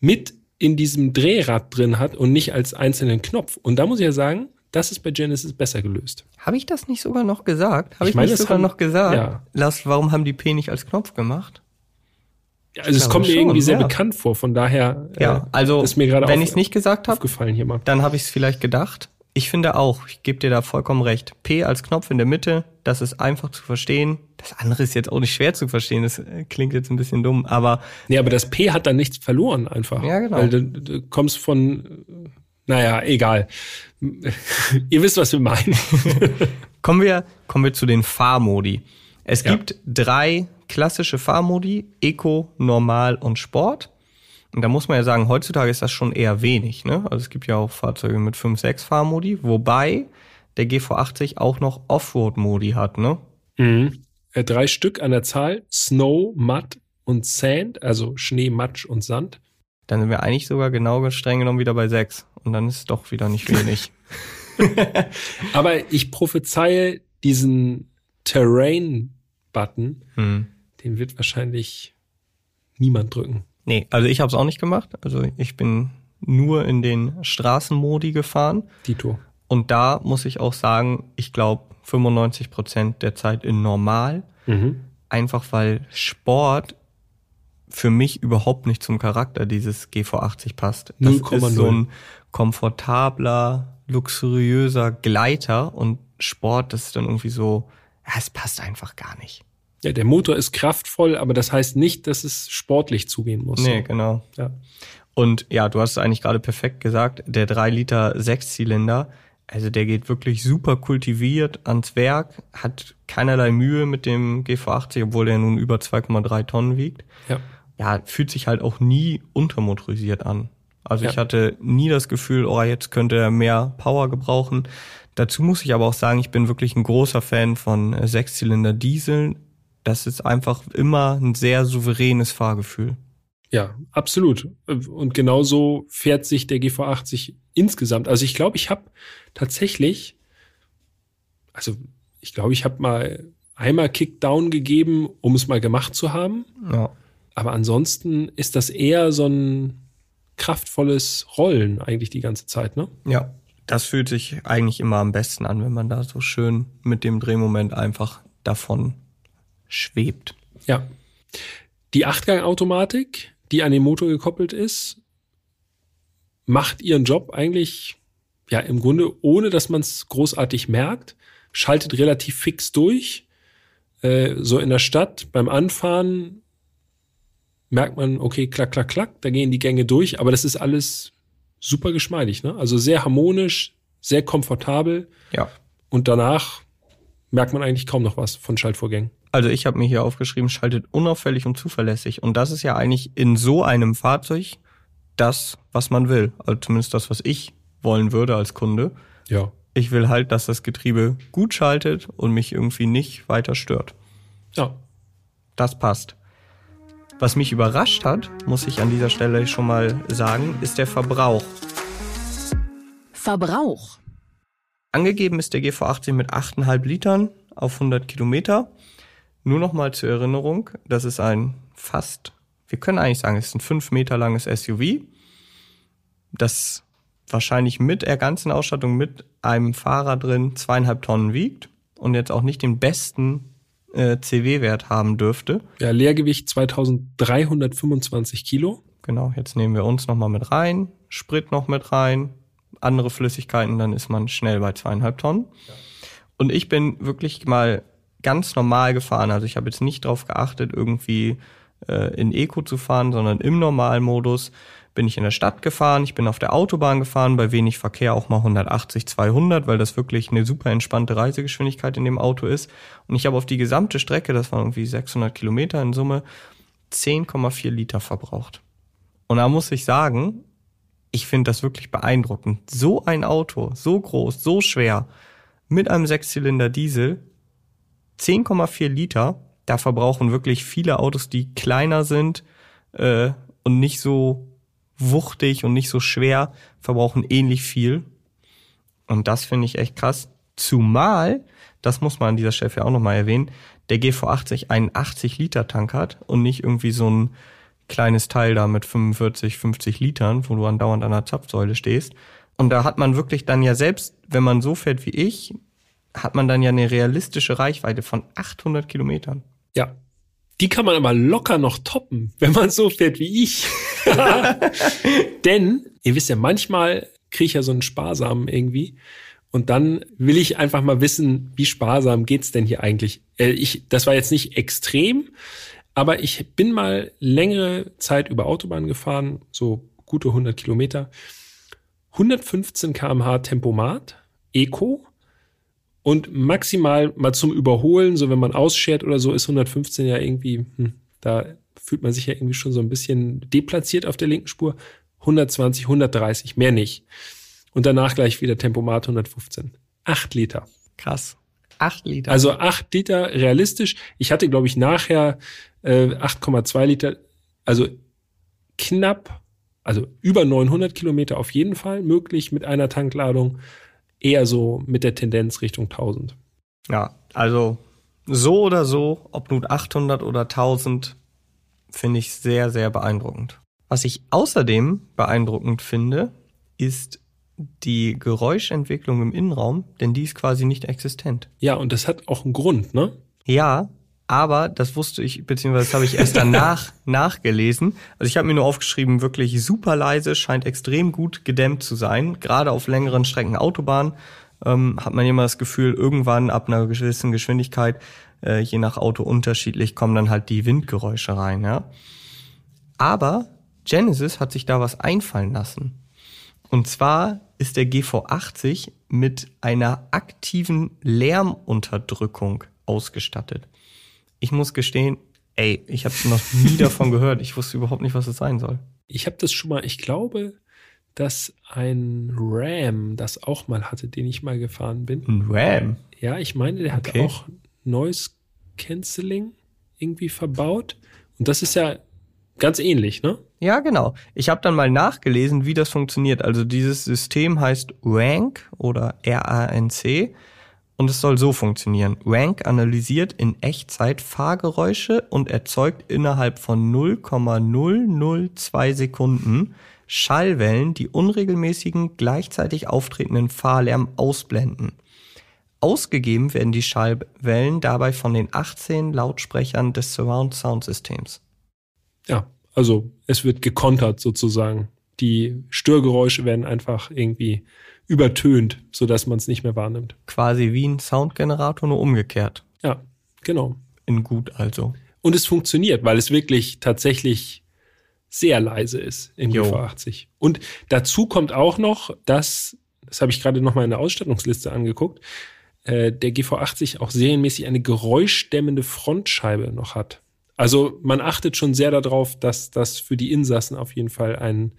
mit in diesem Drehrad drin hat und nicht als einzelnen Knopf. Und da muss ich ja sagen, das ist bei Genesis besser gelöst. Habe ich das nicht sogar noch gesagt? Habe Ich ich, meine, nicht das sogar haben- noch gesagt? ja. Lars, warum haben die P nicht als Knopf gemacht? Also es kommt mir irgendwie sehr ja. bekannt vor. Von daher Ja, äh, also ist mir gerade wenn ich es nicht gesagt habe, dann habe ich es vielleicht gedacht. Ich finde auch, ich gebe dir da vollkommen recht. P als Knopf in der Mitte, das ist einfach zu verstehen. Das andere ist jetzt auch nicht schwer zu verstehen. Das äh, klingt jetzt ein bisschen dumm, aber Nee, aber das P hat dann nichts verloren einfach. Ja, genau. Weil du, du kommst von, naja, egal. Ihr wisst, was wir meinen. Kommen wir, kommen wir zu den Fahrmodi. Es Ja. gibt drei klassische Fahrmodi, Eco, Normal und Sport. Und da muss man ja sagen, heutzutage ist das schon eher wenig. Ne? Also es gibt ja auch Fahrzeuge mit 5, 6 Fahrmodi, wobei der GV80 auch noch Offroad-Modi hat. Ne? Äh, Drei Stück an der Zahl. Snow, Mud und Sand, also Schnee, Matsch und Sand. Dann sind wir eigentlich sogar genau streng genommen wieder bei 6. Und dann ist es doch wieder nicht wenig. Aber ich prophezeie diesen Terrain-Button, hm. den wird wahrscheinlich niemand drücken. Nee, also ich habe es auch nicht gemacht. Also ich bin nur in den Straßenmodi gefahren. Dito. Und da muss ich auch sagen, ich glaube 95 Prozent der Zeit in normal. Mhm. Einfach weil Sport für mich überhaupt nicht zum Charakter dieses GV80 passt. Das 0,0. ist so ein komfortabler, luxuriöser Gleiter und Sport, das ist dann irgendwie so, ja, es passt einfach gar nicht. Ja, der Motor ist kraftvoll, aber das heißt nicht, dass es sportlich zugehen muss. Nee, genau. Ja. Und ja, du hast es eigentlich gerade perfekt gesagt, der 3 Liter Sechszylinder, also der geht wirklich super kultiviert ans Werk, hat keinerlei Mühe mit dem GV80, obwohl der nun über 2,3 Tonnen wiegt. Ja. Ja, fühlt sich halt auch nie untermotorisiert an. Also Ja. ich hatte nie das Gefühl, oh, jetzt könnte er mehr Power gebrauchen. Dazu muss ich aber auch sagen, ich bin wirklich ein großer Fan von äh, Sechszylinder Dieseln. Das ist einfach immer ein sehr souveränes Fahrgefühl. Ja, absolut. Und genauso fährt sich der GV80 insgesamt. Also ich glaube, ich habe tatsächlich, also ich glaube, ich habe mal einmal Kickdown gegeben, um es mal gemacht zu haben. Ja. Aber ansonsten ist das eher so ein kraftvolles Rollen eigentlich die ganze Zeit, ne? Ja, das fühlt sich eigentlich immer am besten an, wenn man da so schön mit dem Drehmoment einfach davon schwebt. Ja. Die Achtgang-Automatik, die an den Motor gekoppelt ist, macht ihren Job eigentlich ja im Grunde ohne, dass man es großartig merkt, schaltet relativ fix durch. Äh, so in der Stadt beim Anfahren merkt man, okay, klack, klack, klack, da gehen die Gänge durch, aber das ist alles super geschmeidig, ne? Also sehr harmonisch, sehr komfortabel Ja. und danach merkt man eigentlich kaum noch was von Schaltvorgängen. Also ich habe mir hier aufgeschrieben, schaltet unauffällig und zuverlässig. Und das ist ja eigentlich in so einem Fahrzeug das, was man will. Also zumindest das, was ich wollen würde als Kunde. Ja. Ich will halt, dass das Getriebe gut schaltet und mich irgendwie nicht weiter stört. Ja. Das passt. Was mich überrascht hat, muss ich an dieser Stelle schon mal sagen, ist der Verbrauch. Verbrauch. Angegeben ist der GV80 mit 8,5 Litern auf 100 Kilometer. Nur noch mal zur Erinnerung, das ist ein fast, wir können eigentlich sagen, es ist ein 5 Meter langes SUV, das wahrscheinlich mit der ganzen Ausstattung mit einem Fahrer drin zweieinhalb Tonnen wiegt und jetzt auch nicht den besten äh, CW-Wert haben dürfte. Ja, Leergewicht 2325 Kilo. Genau, jetzt nehmen wir uns noch mal mit rein, Sprit noch mit rein, andere Flüssigkeiten, dann ist man schnell bei zweieinhalb Tonnen. Und ich bin wirklich mal ganz normal gefahren. Also ich habe jetzt nicht darauf geachtet, irgendwie äh, in Eco zu fahren, sondern im Normalmodus bin ich in der Stadt gefahren, ich bin auf der Autobahn gefahren, bei wenig Verkehr auch mal 180, 200, weil das wirklich eine super entspannte Reisegeschwindigkeit in dem Auto ist. Und ich habe auf die gesamte Strecke, das waren irgendwie 600 Kilometer in Summe, 10,4 Liter verbraucht. Und da muss ich sagen, ich finde das wirklich beeindruckend. So ein Auto, so groß, so schwer, mit einem Sechszylinder Diesel, 10,4 Liter, da verbrauchen wirklich viele Autos, die kleiner sind äh, und nicht so wuchtig und nicht so schwer, verbrauchen ähnlich viel. Und das finde ich echt krass. Zumal, das muss man an dieser Stelle ja auch nochmal erwähnen, der GV80 einen 80 Liter Tank hat und nicht irgendwie so ein kleines Teil da mit 45, 50 Litern, wo du andauernd an der Zapfsäule stehst. Und da hat man wirklich dann ja selbst, wenn man so fährt wie ich, hat man dann ja eine realistische Reichweite von 800 Kilometern. Ja. Die kann man aber locker noch toppen, wenn man so fährt wie ich. Denn, ihr wisst ja, manchmal kriege ich ja so einen Sparsamen irgendwie. Und dann will ich einfach mal wissen, wie sparsam geht's denn hier eigentlich? Äh, ich, das war jetzt nicht extrem, aber ich bin mal längere Zeit über Autobahn gefahren, so gute 100 Kilometer. 115 kmh Tempomat, Eco. Und maximal mal zum Überholen, so wenn man ausschert oder so, ist 115 ja irgendwie, hm, da fühlt man sich ja irgendwie schon so ein bisschen deplatziert auf der linken Spur. 120, 130, mehr nicht. Und danach gleich wieder Tempomat 115. Acht Liter. Krass. 8 Liter. Also acht Liter realistisch. Ich hatte, glaube ich, nachher äh, 8,2 Liter, also knapp, also über 900 Kilometer auf jeden Fall möglich mit einer Tankladung. Eher so mit der Tendenz Richtung 1000. Ja, also so oder so, ob nun 800 oder 1000, finde ich sehr, sehr beeindruckend. Was ich außerdem beeindruckend finde, ist die Geräuschentwicklung im Innenraum, denn die ist quasi nicht existent. Ja, und das hat auch einen Grund, ne? Ja, Aber das wusste ich, beziehungsweise das habe ich erst danach nachgelesen. Also ich habe mir nur aufgeschrieben, wirklich super leise, scheint extrem gut gedämmt zu sein. Gerade auf längeren Strecken Autobahn ähm, hat man immer das Gefühl, irgendwann ab einer gewissen Geschwindigkeit, äh, je nach Auto unterschiedlich, kommen dann halt die Windgeräusche rein. Ja? Aber Genesis hat sich da was einfallen lassen. Und zwar ist der GV80 mit einer aktiven Lärmunterdrückung ausgestattet. Ich muss gestehen, ey, ich habe noch nie davon gehört. Ich wusste überhaupt nicht, was es sein soll. Ich habe das schon mal, ich glaube, dass ein Ram das auch mal hatte, den ich mal gefahren bin. Ein Ram? Ja, ich meine, der Okay. auch Noise Cancelling irgendwie verbaut. Und das ist ja ganz ähnlich, ne? Ja, genau. Ich habe dann mal nachgelesen, wie das funktioniert. Also dieses System heißt RANC oder R-A-N-C und es soll so funktionieren. RANC analysiert in Echtzeit Fahrgeräusche und erzeugt innerhalb von 0,002 Sekunden Schallwellen, die unregelmäßigen, gleichzeitig auftretenden Fahrlärm ausblenden. Ausgegeben werden die Schallwellen dabei von den 18 Lautsprechern des Surround Sound Systems. Ja, also es wird gekontert sozusagen. Die Störgeräusche werden einfach irgendwie übertönt, sodass man es nicht mehr wahrnimmt. Quasi wie ein Soundgenerator, nur umgekehrt. Ja, genau. In gut also. Und es funktioniert, weil es wirklich tatsächlich sehr leise ist im Jo. GV80. Und dazu kommt auch noch, dass, das habe ich gerade noch mal in der Ausstattungsliste angeguckt, äh, der GV80 auch serienmäßig eine geräuschdämmende Frontscheibe noch hat. Also man achtet schon sehr darauf, dass das für die Insassen auf jeden Fall ein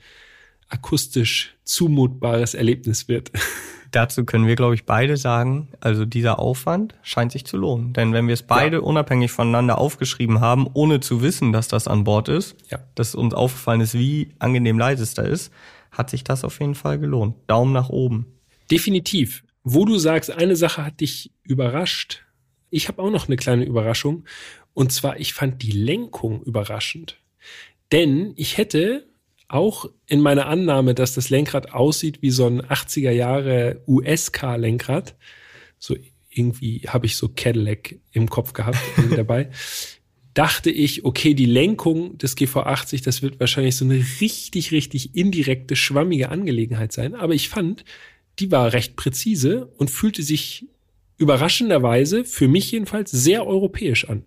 akustisch zumutbares Erlebnis wird. Dazu können wir, glaube ich, beide sagen, also dieser Aufwand scheint sich zu lohnen. Denn wenn wir es beide unabhängig voneinander aufgeschrieben haben, ohne zu wissen, dass das an Bord ist, Ja. dass uns aufgefallen ist, wie angenehm leise es da ist, hat sich das auf jeden Fall gelohnt. Daumen nach oben. Definitiv. Wo du sagst, eine Sache hat dich überrascht. Ich habe auch noch eine kleine Überraschung. Und zwar, ich fand die Lenkung überraschend. Denn ich hätte auch in meiner Annahme, dass das Lenkrad aussieht wie so ein 80er Jahre US-Car-Lenkrad, so irgendwie habe ich so Cadillac im Kopf gehabt dabei, dachte ich, okay, die Lenkung des GV80, das wird wahrscheinlich so eine richtig, richtig indirekte, schwammige Angelegenheit sein. Aber ich fand, die war recht präzise und fühlte sich überraschenderweise, für mich jedenfalls, sehr europäisch an.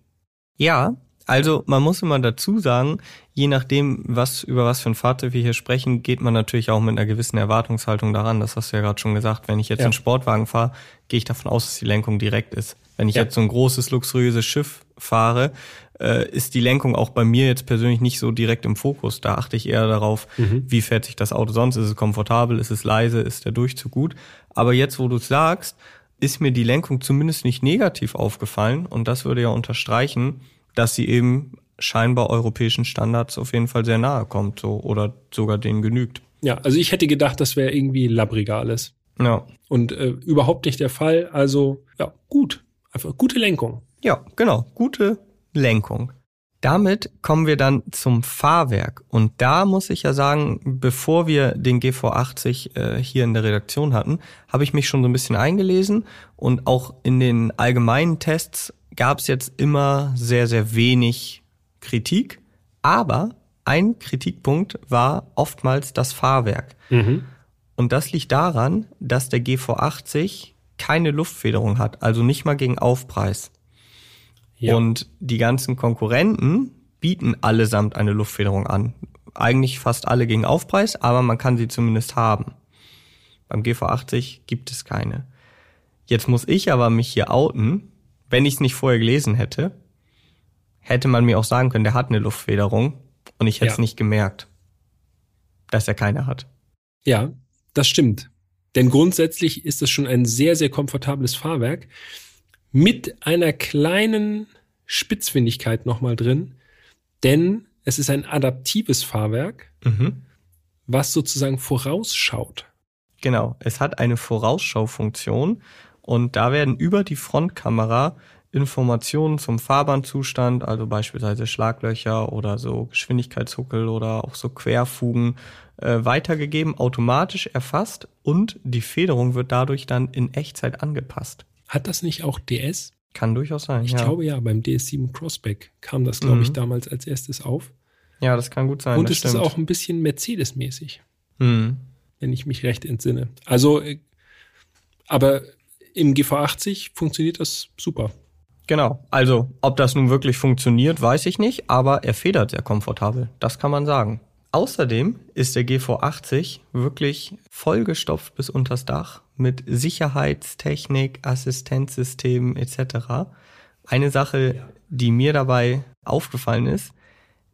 Ja, also man muss immer dazu sagen, je nachdem, was über was für ein Fahrzeug wir hier sprechen, geht man natürlich auch mit einer gewissen Erwartungshaltung daran. Das hast du ja gerade schon gesagt. Wenn ich jetzt Ja. einen Sportwagen fahre, gehe ich davon aus, dass die Lenkung direkt ist. Wenn ich Ja. jetzt so ein großes, luxuriöses Schiff fahre, äh, ist die Lenkung auch bei mir jetzt persönlich nicht so direkt im Fokus. Da achte ich eher darauf, wie fährt sich das Auto sonst? Ist es komfortabel? Ist es leise? Ist der Durchzug gut? Aber jetzt, wo du es sagst, ist mir die Lenkung zumindest nicht negativ aufgefallen und das würde ja unterstreichen, dass sie eben scheinbar europäischen Standards auf jeden Fall sehr nahe kommt, so oder sogar denen genügt. Ja, also ich hätte gedacht, das wäre irgendwie labbriger alles. Ja, Und äh, überhaupt nicht der Fall. Also, ja, gut. Einfach gute Lenkung. ja, genau, gute Lenkung. Damit kommen wir dann zum Fahrwerk und da muss ich ja sagen, bevor wir den GV80 äh, hier in der Redaktion hatten, habe ich mich schon so ein bisschen eingelesen und auch in den allgemeinen Tests gab es jetzt immer sehr, sehr wenig Kritik, aber ein Kritikpunkt war oftmals das Fahrwerk. Und das liegt daran, dass der GV80 keine Luftfederung hat, also nicht mal gegen Aufpreis. Ja. Und die ganzen Konkurrenten bieten allesamt eine Luftfederung an. Eigentlich fast alle gegen Aufpreis, aber man kann sie zumindest haben. Beim GV80 gibt es keine. Jetzt muss ich aber mich hier outen. Wenn ich es nicht vorher gelesen hätte, hätte man mir auch sagen können, der hat eine Luftfederung und ich hätte es Ja. nicht gemerkt, dass er keine hat. Ja, das stimmt. Denn grundsätzlich ist es schon ein sehr, sehr komfortables Fahrwerk mit einer kleinen Spitzfindigkeit nochmal drin, denn es ist ein adaptives Fahrwerk, Mhm. was sozusagen vorausschaut. Genau, es hat eine Vorausschaufunktion und da werden über die Frontkamera Informationen zum Fahrbahnzustand, also beispielsweise Schlaglöcher oder so Geschwindigkeitshuckel oder auch so Querfugen äh, weitergegeben, automatisch erfasst und die Federung wird dadurch dann in Echtzeit angepasst. Hat das nicht auch DS? Kann durchaus sein. Ich ja. glaube ja, beim DS7 Crossback kam das, glaube ich, Mhm. damals als erstes auf. ja, das kann gut sein. Und es ist auch ein bisschen Mercedes-mäßig, Mhm. wenn ich mich recht entsinne. Also, äh, aber im GV80 funktioniert das super. Genau. Also, ob das nun wirklich funktioniert, weiß ich nicht, aber er federt sehr komfortabel. Das kann man sagen. Außerdem ist der GV80 wirklich vollgestopft bis unters Dach mit Sicherheitstechnik, Assistenzsystemen etc. Eine Sache, die mir dabei aufgefallen ist,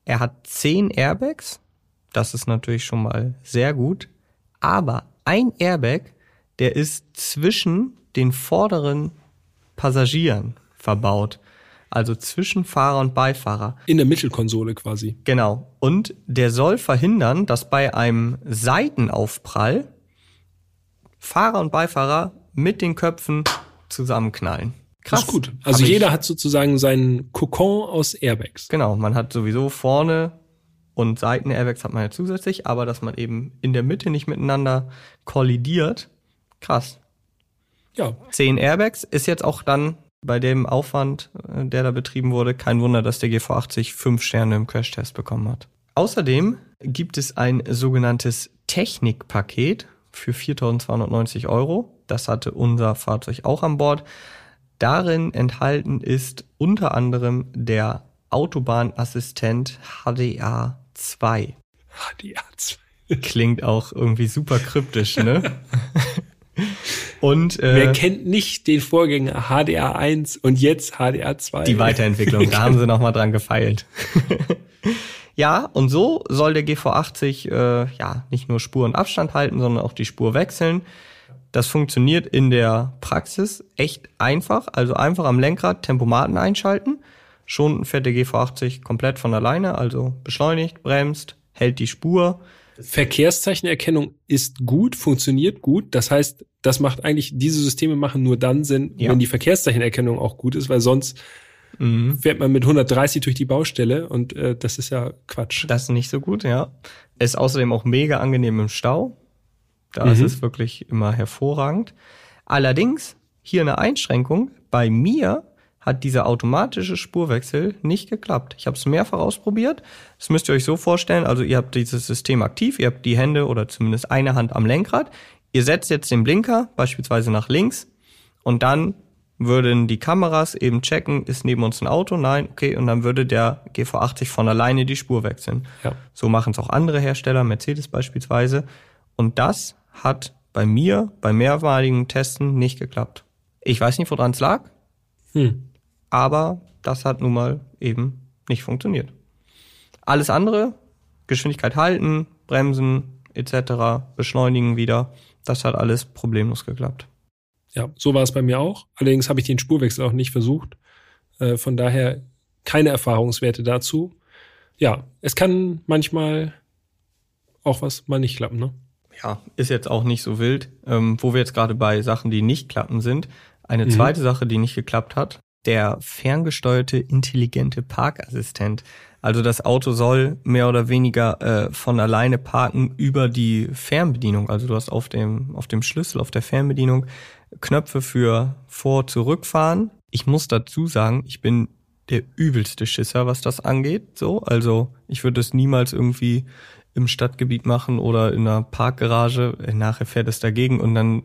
er hat zehn Airbags. Das ist natürlich schon mal sehr gut. Aber ein Airbag, der ist zwischen den vorderen Passagieren verbaut. Also zwischen Fahrer und Beifahrer. In der Mittelkonsole quasi. Genau. Und der soll verhindern, dass bei einem Seitenaufprall Fahrer und Beifahrer mit den Köpfen zusammenknallen. Krass. Das ist gut. Also ich- jeder hat sozusagen seinen Kokon aus Airbags. Genau, man hat sowieso vorne und Seiten-Airbags hat man ja zusätzlich, aber dass man eben in der Mitte nicht miteinander kollidiert, krass. Ja, Zehn Airbags ist jetzt auch dann bei dem Aufwand, äh, der da betrieben wurde, kein Wunder, dass der GV80 fünf Sterne im Crashtest bekommen hat. Außerdem gibt es ein sogenanntes Technikpaket für 4.290 Euro. Das hatte unser Fahrzeug auch an Bord. Darin enthalten ist unter anderem der Autobahnassistent HDA 2. HDA2. Klingt auch irgendwie super kryptisch, ne? Und äh, Wer kennt nicht den Vorgänger HDA1 und jetzt HDA2? Die Weiterentwicklung, da haben sie nochmal dran gefeilt. ja, und so soll der GV80 äh, ja nicht nur Spur und Abstand halten, sondern auch die Spur wechseln. Das funktioniert in der Praxis echt einfach. Also einfach am Lenkrad Tempomaten einschalten. Schon fährt der GV80 komplett von alleine, also beschleunigt, bremst, hält die Spur. Verkehrszeichenerkennung ist gut, funktioniert gut. Das heißt, das macht eigentlich, diese Systeme machen nur dann Sinn, Ja. wenn die Verkehrszeichenerkennung auch gut ist, weil sonst fährt man mit 130 durch die Baustelle und äh, das ist ja Quatsch. Das ist nicht so gut, ja. Ist außerdem auch mega angenehm im Stau. Da ist Mhm. es wirklich immer hervorragend. Allerdings hier eine Einschränkung. Bei mir hat dieser automatische Spurwechsel nicht geklappt. Ich habe es mehrfach ausprobiert. Das müsst ihr euch so vorstellen. Also ihr habt dieses System aktiv, ihr habt die Hände oder zumindest eine Hand am Lenkrad. Ihr setzt jetzt den Blinker beispielsweise nach links und dann würden die Kameras eben checken, ist neben uns ein Auto? Nein, okay. Und dann würde der GV80 von alleine die Spur wechseln. Ja. So machen es auch andere Hersteller, Mercedes beispielsweise. Und das hat bei mir bei mehrmaligen Testen nicht geklappt. Ich weiß nicht, woran es lag, Hm. aber das hat nun mal eben nicht funktioniert. Alles andere, Geschwindigkeit halten, bremsen etc., beschleunigen wieder, das hat alles problemlos geklappt. Ja, so war es bei mir auch. Allerdings habe ich den Spurwechsel auch nicht versucht. Äh, von daher keine Erfahrungswerte dazu. Ja, es kann manchmal auch was mal nicht klappen, ne? ja, ist jetzt auch nicht so wild. Ähm, wo wir jetzt gerade bei Sachen, die nicht klappen sind. Eine zweite Sache, die nicht geklappt hat, der ferngesteuerte intelligente Parkassistent. Also das Auto soll mehr oder weniger äh, von alleine parken über die Fernbedienung. Also du hast auf dem, auf dem Schlüssel, auf der Fernbedienung Knöpfe für Vor-, Zurückfahren. Ich muss dazu sagen, ich bin der übelste Schisser, was das angeht. So, also ich würde es niemals irgendwie im Stadtgebiet machen oder in einer Parkgarage. Äh, Nachher fährt es dagegen und dann,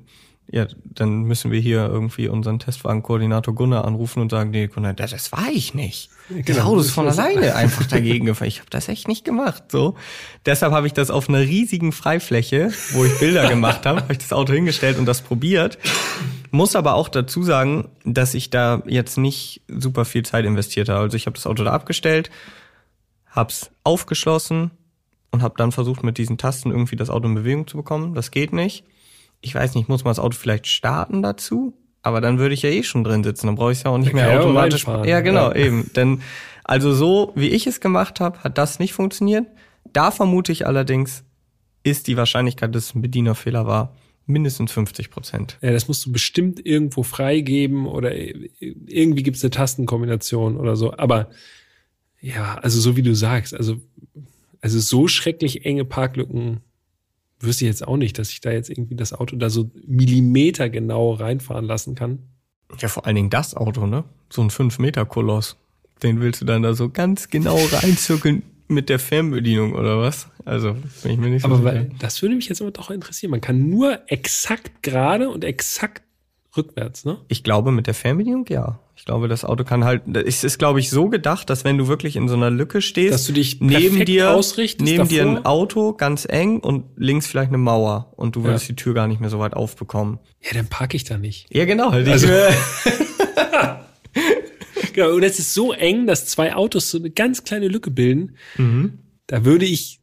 ja, dann müssen wir hier irgendwie unseren Testwagenkoordinator Gunnar anrufen und sagen, nee, Gunnar, das, das war ich nicht. Das Genau. Auto ist von alleine einfach dagegen gefahren. Ich habe das echt nicht gemacht. So, deshalb habe ich das auf einer riesigen Freifläche, wo ich Bilder gemacht habe, habe ich das Auto hingestellt und das probiert. Muss aber auch dazu sagen, dass ich da jetzt nicht super viel Zeit investiert habe. Also ich habe das Auto da abgestellt, hab's aufgeschlossen und habe dann versucht, mit diesen Tasten irgendwie das Auto in Bewegung zu bekommen. Das geht nicht. Ich weiß nicht, muss man das Auto vielleicht starten dazu? Aber dann würde ich ja eh schon drin sitzen. Dann brauche ich ja auch nicht mehr ja automatisch. Ja, genau, Ja. eben. Denn also so wie ich es gemacht habe, hat das nicht funktioniert. Da vermute ich allerdings, ist die Wahrscheinlichkeit, dass es ein Bedienerfehler war, mindestens 50 Prozent. Ja, das musst du bestimmt irgendwo freigeben oder irgendwie gibt es eine Tastenkombination oder so. Aber ja, also so wie du sagst, also, also so schrecklich enge Parklücken wüsste ich jetzt auch nicht, dass ich da jetzt irgendwie das Auto da so Millimeter genau reinfahren lassen kann. Ja, vor allen Dingen das Auto, ne? So ein 5-Meter-Koloss. Den willst du dann da so ganz genau reinzirkeln mit der Fernbedienung oder was? Also, bin ich mir nicht so Aber sicher. weil, das würde mich jetzt aber doch interessieren. Man kann nur exakt gerade und exakt rückwärts, ne? Ich glaube, mit der Fernbedienung, ja. Ich glaube, das Auto kann halt, es ist, glaube ich, so gedacht, dass wenn du wirklich in so einer Lücke stehst, Dass du dich neben dir, ausrichtest neben dir ein davor? Auto, ganz eng und links vielleicht eine Mauer und du würdest Ja. die Tür gar nicht mehr so weit aufbekommen. Ja, dann parke ich da nicht. Ja, genau. Die Also- Genau, und es ist so eng, dass zwei Autos so eine ganz kleine Lücke bilden. Da würde ich,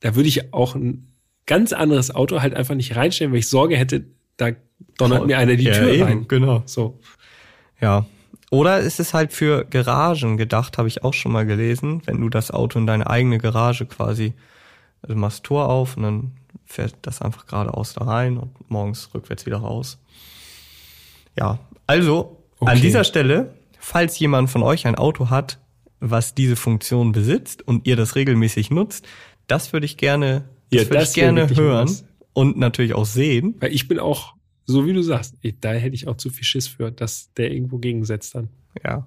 da würde ich auch ein ganz anderes Auto halt einfach nicht reinstellen, weil ich Sorge hätte, da donnert mir einer die Ja, Tür eben, rein. genau. So. Ja. Oder ist es halt für Garagen gedacht, habe ich auch schon mal gelesen, wenn du das Auto in deine eigene Garage quasi, also du machst Tor auf und dann fährt das einfach geradeaus da rein und morgens rückwärts wieder raus. Ja, also an Okay. dieser Stelle, falls jemand von euch ein Auto hat, was diese Funktion besitzt und ihr das regelmäßig nutzt, das würde ich gerne, das Ja, würde ich gerne hören was. Und natürlich auch sehen. Weil ich bin auch, so wie du sagst, ich, da hätte ich auch zu viel Schiss für, dass der irgendwo gegensetzt dann. Ja.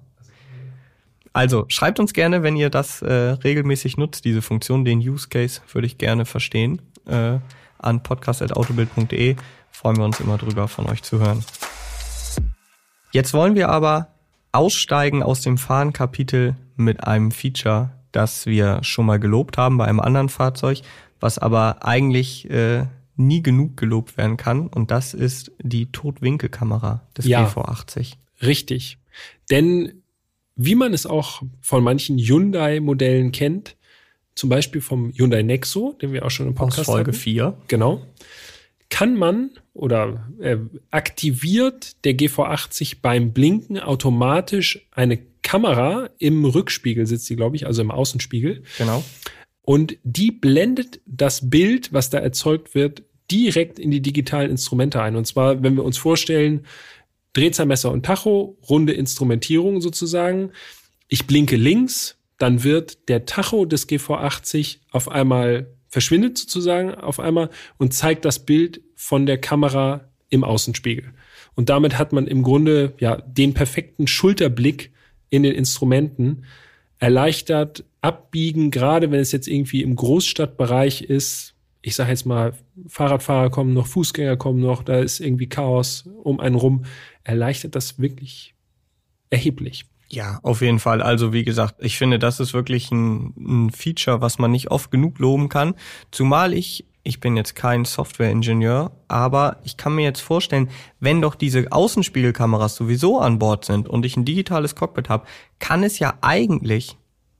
Also schreibt uns gerne, wenn ihr das äh, regelmäßig nutzt, diese Funktion, den Use Case würde ich gerne verstehen. Äh, an podcast.autobild.de freuen wir uns immer drüber, von euch zu hören. Jetzt wollen wir aber aussteigen aus dem Fahrenkapitel mit einem Feature, das wir schon mal gelobt haben bei einem anderen Fahrzeug, was aber eigentlich äh, nie genug gelobt werden kann. Und das ist die Totwinkelkamera des Ja. GV80. Richtig. Denn wie man es auch von manchen Hyundai-Modellen kennt, zum Beispiel vom Hyundai Nexo, den wir auch schon im Aus Podcast Folge hatten, 4. Genau. Kann man oder äh, aktiviert der GV80 beim Blinken automatisch eine Kamera im Rückspiegel sitzt sie, glaube ich, also im Außenspiegel. Genau. Und die blendet das Bild, was da erzeugt wird, direkt in die digitalen Instrumente ein. Und zwar, wenn wir uns vorstellen, Drehzahlmesser und Tacho, runde Instrumentierung sozusagen. Ich blinke links, dann wird der Tacho des GV80 auf einmal verschwindet sozusagen auf einmal und zeigt das Bild von der Kamera im Außenspiegel. Und damit hat man im Grunde ja den perfekten Schulterblick in den Instrumenten, erleichtert abbiegen, gerade wenn es jetzt irgendwie im Großstadtbereich ist. Ich sage jetzt mal, Fahrradfahrer kommen noch, Fußgänger kommen noch, da ist irgendwie Chaos um einen rum. Erleichtert das wirklich erheblich. Ja, auf jeden Fall. Also wie gesagt, ich finde, das ist wirklich ein, ein Feature, was man nicht oft genug loben kann. Zumal ich, ich bin jetzt kein Software-Ingenieur, aber ich kann mir jetzt vorstellen, wenn doch diese Außenspiegelkameras sowieso an Bord sind und ich ein digitales Cockpit habe, kann es ja eigentlich,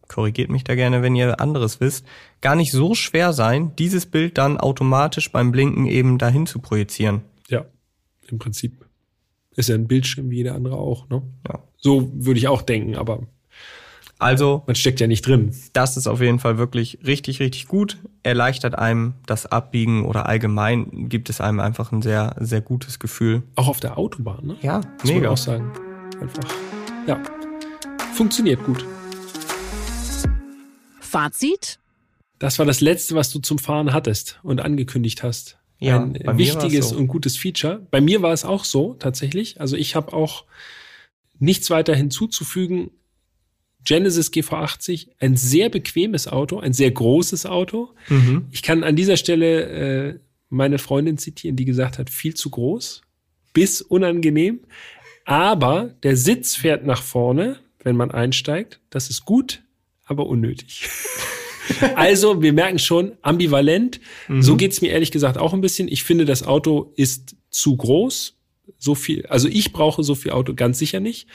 korrigiert mich da gerne, wenn ihr anderes wisst, gar nicht so schwer sein, dieses Bild dann automatisch beim Blinken eben dahin zu projizieren. Ja, im Prinzip ist ja ein Bildschirm wie jeder andere auch. Ne? Ja. So würde ich auch denken, aber Also man steckt ja nicht drin. Das ist auf jeden Fall wirklich richtig, richtig gut. Erleichtert einem das Abbiegen oder allgemein gibt es einem einfach ein sehr, sehr gutes Gefühl. Auch auf der Autobahn, ne? Ja, Muss man mega. auch sagen. Einfach. Ja. Funktioniert gut. Fazit? Das war das letzte, was du zum Fahren hattest und angekündigt hast. Ja, Ein wichtiges so. und gutes Feature. Bei mir war es auch so, tatsächlich. Also ich habe auch nichts weiter hinzuzufügen. Genesis GV80, ein sehr bequemes Auto, ein sehr großes Auto. Mhm. Ich kann an dieser Stelle äh, meine Freundin zitieren, die gesagt hat, viel zu groß, bis unangenehm. Aber der Sitz fährt nach vorne, wenn man einsteigt. Das ist gut, aber unnötig. also, wir merken schon, ambivalent. So geht's mir ehrlich gesagt auch ein bisschen. Ich finde, das Auto ist zu groß. So viel, also ich brauche so viel Auto ganz sicher nicht.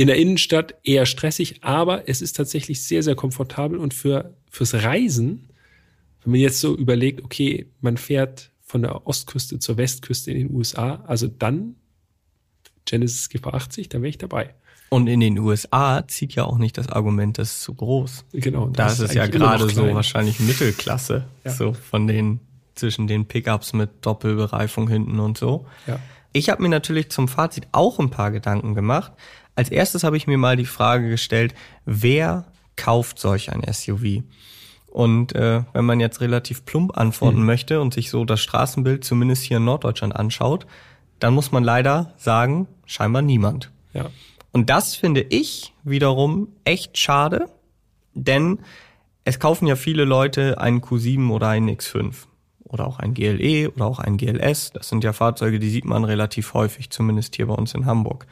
In der Innenstadt eher stressig, aber es ist tatsächlich sehr, sehr komfortabel und für, fürs Reisen, wenn man jetzt so überlegt, okay, man fährt von der Ostküste zur Westküste in den USA, also dann Genesis GV80, da wäre ich dabei. Und in den USA zieht ja auch nicht das Argument, das ist zu groß. Genau. Da ist es ja gerade so wahrscheinlich Mittelklasse. Ja. So von den, zwischen den Pickups mit Doppelbereifung hinten und so. Ja. Ich habe mir natürlich zum Fazit auch ein paar Gedanken gemacht. Als erstes habe ich mir mal die Frage gestellt, wer kauft solch ein SUV? Und äh, wenn man jetzt relativ plump antworten möchte und sich so das Straßenbild zumindest hier in Norddeutschland anschaut, dann muss man leider sagen, scheinbar niemand. Ja. Und das finde ich wiederum echt schade, denn es kaufen ja viele Leute einen Q7 oder einen X5 oder auch ein GLE oder auch ein GLS. Das sind ja Fahrzeuge, die sieht man relativ häufig, zumindest hier bei uns in Hamburg.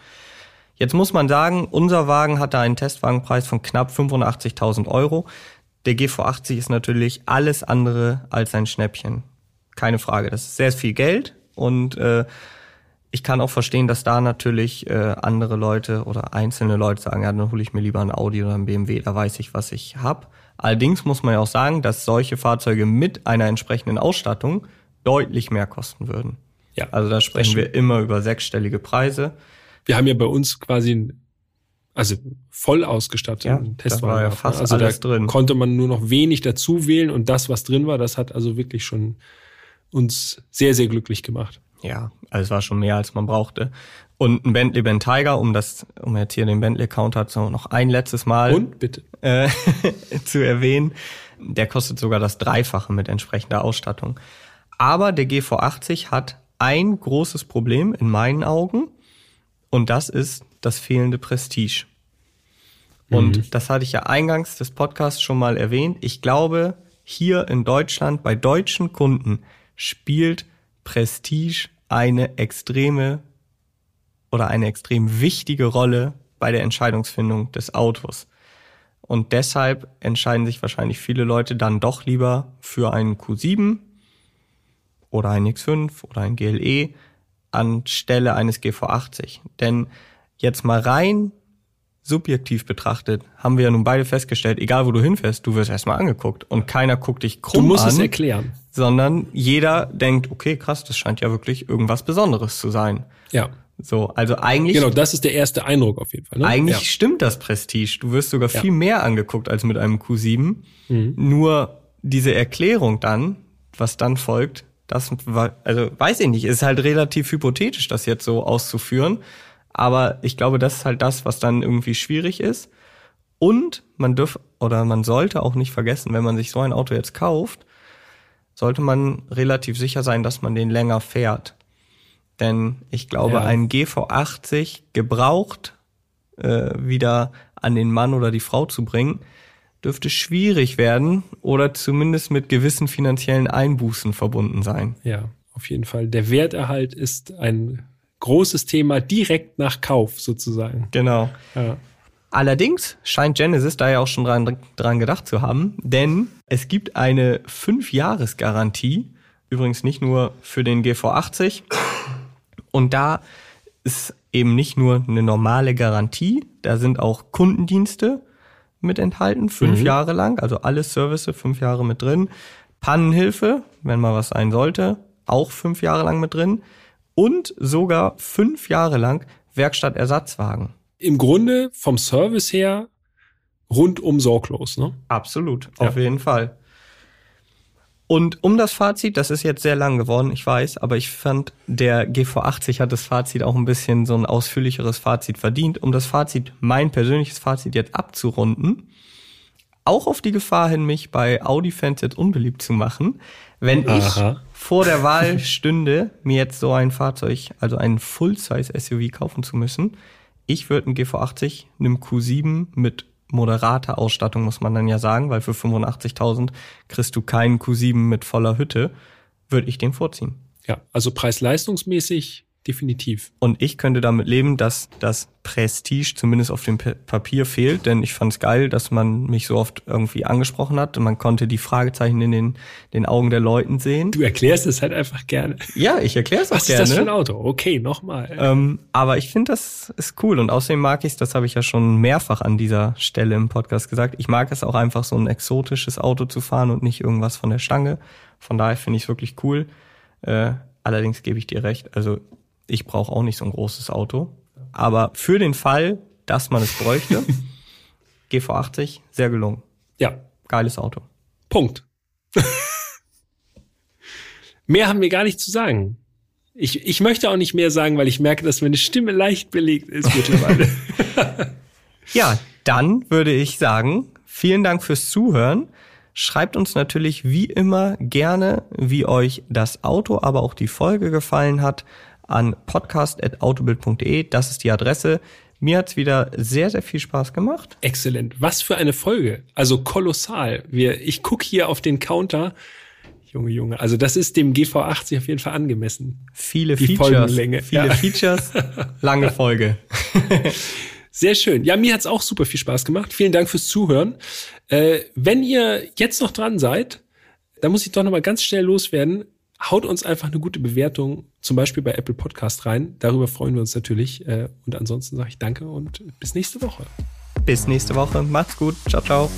Jetzt muss man sagen, unser Wagen hatte einen Testwagenpreis von knapp 85.000 Euro. Der GV80 ist natürlich alles andere als ein Schnäppchen. Keine Frage. Das ist sehr viel Geld und äh, ich kann auch verstehen, dass da natürlich äh, andere Leute oder einzelne Leute sagen, ja, dann hole ich mir lieber ein Audi oder ein BMW, da weiß ich, was ich hab. Allerdings muss man ja auch sagen, dass solche Fahrzeuge mit einer entsprechenden Ausstattung deutlich mehr kosten würden. Ja, Also da sprechen wir immer über sechsstellige Preise. Wir haben ja bei uns quasi ein, also voll ausgestattet Ja, einen da Testwagen. war ja ne? fast also alles da drin. konnte man nur noch wenig dazu wählen und das, was drin war, das hat also wirklich schon uns sehr, sehr glücklich gemacht. Ja, also es war schon mehr als man brauchte. Und ein Bentley Bentayga, um das, um jetzt hier den Bentley Counter so noch ein letztes Mal Und bitte. äh, zu erwähnen, der kostet sogar das Dreifache mit entsprechender Ausstattung. Aber der GV80 hat ein großes Problem in meinen Augen und das ist das fehlende Prestige. Und das hatte ich ja eingangs des Podcasts schon mal erwähnt. Ich glaube, hier in Deutschland bei deutschen Kunden spielt Prestige eine extreme oder eine extrem wichtige Rolle bei der Entscheidungsfindung des Autos. Und deshalb entscheiden sich wahrscheinlich viele Leute dann doch lieber für einen Q7 oder einen X5 oder ein GLE anstelle eines GV80. Denn jetzt mal rein subjektiv betrachtet, haben wir ja nun beide festgestellt, egal wo du hinfährst, du wirst erstmal angeguckt und keiner guckt dich Du krumm musst an es erklären. sondern jeder denkt, okay, krass, das scheint ja wirklich irgendwas Besonderes zu sein. Ja. So, also eigentlich, Genau, das ist der erste Eindruck auf jeden Fall. Ne? eigentlich ja. stimmt das Prestige. Du wirst sogar Ja. viel mehr angeguckt als mit einem Q7. Mhm. Nur diese Erklärung dann, was dann folgt, das war, also weiß ich nicht, ist halt relativ hypothetisch, das jetzt so auszuführen. Aber ich glaube, das ist halt das, was dann irgendwie schwierig ist. Und man dürf oder man sollte auch nicht vergessen, wenn man sich so ein Auto jetzt kauft, sollte man relativ sicher sein, dass man den länger fährt. Denn ich glaube, Ja. ein GV80 gebraucht äh, wieder an den Mann oder die Frau zu bringen, dürfte schwierig werden oder zumindest mit gewissen finanziellen Einbußen verbunden sein. Ja, auf jeden Fall. Der Werterhalt ist ein großes Thema direkt nach Kauf sozusagen. Genau. Ja. Allerdings scheint Genesis da ja auch schon dran, dran gedacht zu haben, denn es gibt eine 5-Jahres-Garantie, übrigens nicht nur für den GV80. Und da ist eben nicht nur eine normale Garantie, da sind auch Kundendienste mit enthalten, fünf Jahre lang, also alle Services fünf Jahre mit drin. Pannenhilfe, wenn mal was sein sollte, auch fünf Jahre lang mit drin. Und sogar fünf Jahre lang Werkstattersatzwagen. Im Grunde vom Service her rundum sorglos. Ne? Absolut, Ja. auf jeden Fall. Und um das Fazit, das ist jetzt sehr lang geworden, ich weiß, aber ich fand, der GV80 hat das Fazit auch ein bisschen so ein ausführlicheres Fazit verdient. Um das Fazit, mein persönliches Fazit jetzt abzurunden, auch auf die Gefahr hin, mich bei Audi-Fans jetzt unbeliebt zu machen, wenn ich Aha. vor der Wahl stünde, mir jetzt so ein Fahrzeug, also einen Full-Size-SUV kaufen zu müssen, ich würde einen GV80 einem Q7 mit moderater Ausstattung, muss man dann ja sagen, weil für 85.000 kriegst du keinen Q7 mit voller Hütte, würde ich den vorziehen. Ja, also preis-leistungsmäßig definitiv. Und ich könnte damit leben, dass das Prestige zumindest auf dem Pa- Papier fehlt, denn ich fand es geil, dass man mich so oft irgendwie angesprochen hat und man konnte die Fragezeichen in den, den Augen der Leuten sehen. Du erklärst es halt einfach gerne. Ja, ich erkläre es auch Was gerne. ist das für ein Auto? Okay, nochmal. Ähm, aber ich finde, das ist cool. Und außerdem mag ich es, das habe ich ja schon mehrfach an dieser Stelle im Podcast gesagt, ich mag es auch einfach, so ein exotisches Auto zu fahren und nicht irgendwas von der Stange. Von daher finde ich es wirklich cool. Äh, allerdings gebe ich dir recht, also ich brauche auch nicht so ein großes Auto. Aber für den Fall, dass man es bräuchte, GV80, sehr gelungen. ja, Geiles Auto. Punkt. mehr haben wir gar nicht zu sagen. Ich, ich möchte auch nicht mehr sagen, weil ich merke, dass meine Stimme leicht belegt ist mittlerweile. Ja, dann würde ich sagen, vielen Dank fürs Zuhören. Schreibt uns natürlich wie immer gerne, wie euch das Auto, aber auch die Folge gefallen hat, an podcast.autobild.de. Das ist die Adresse. Mir hat's wieder sehr, sehr viel Spaß gemacht. Exzellent. Was für eine Folge. Also kolossal. Wir, ich guck hier auf den Counter. Junge, Junge. Also das ist dem GV80 auf jeden Fall angemessen. Viele Die Features. Folgenlänge, Viele ja. Features. Lange Folge. Sehr schön. Ja, mir hat's auch super viel Spaß gemacht. Vielen Dank fürs Zuhören. Äh, wenn ihr jetzt noch dran seid, dann muss ich doch noch mal ganz schnell loswerden. Haut uns einfach eine gute Bewertung, zum Beispiel bei Apple Podcast rein. Darüber freuen wir uns natürlich. Äh, und ansonsten sage ich Danke und bis nächste Woche. Bis nächste Woche. Macht's gut. Ciao, ciao.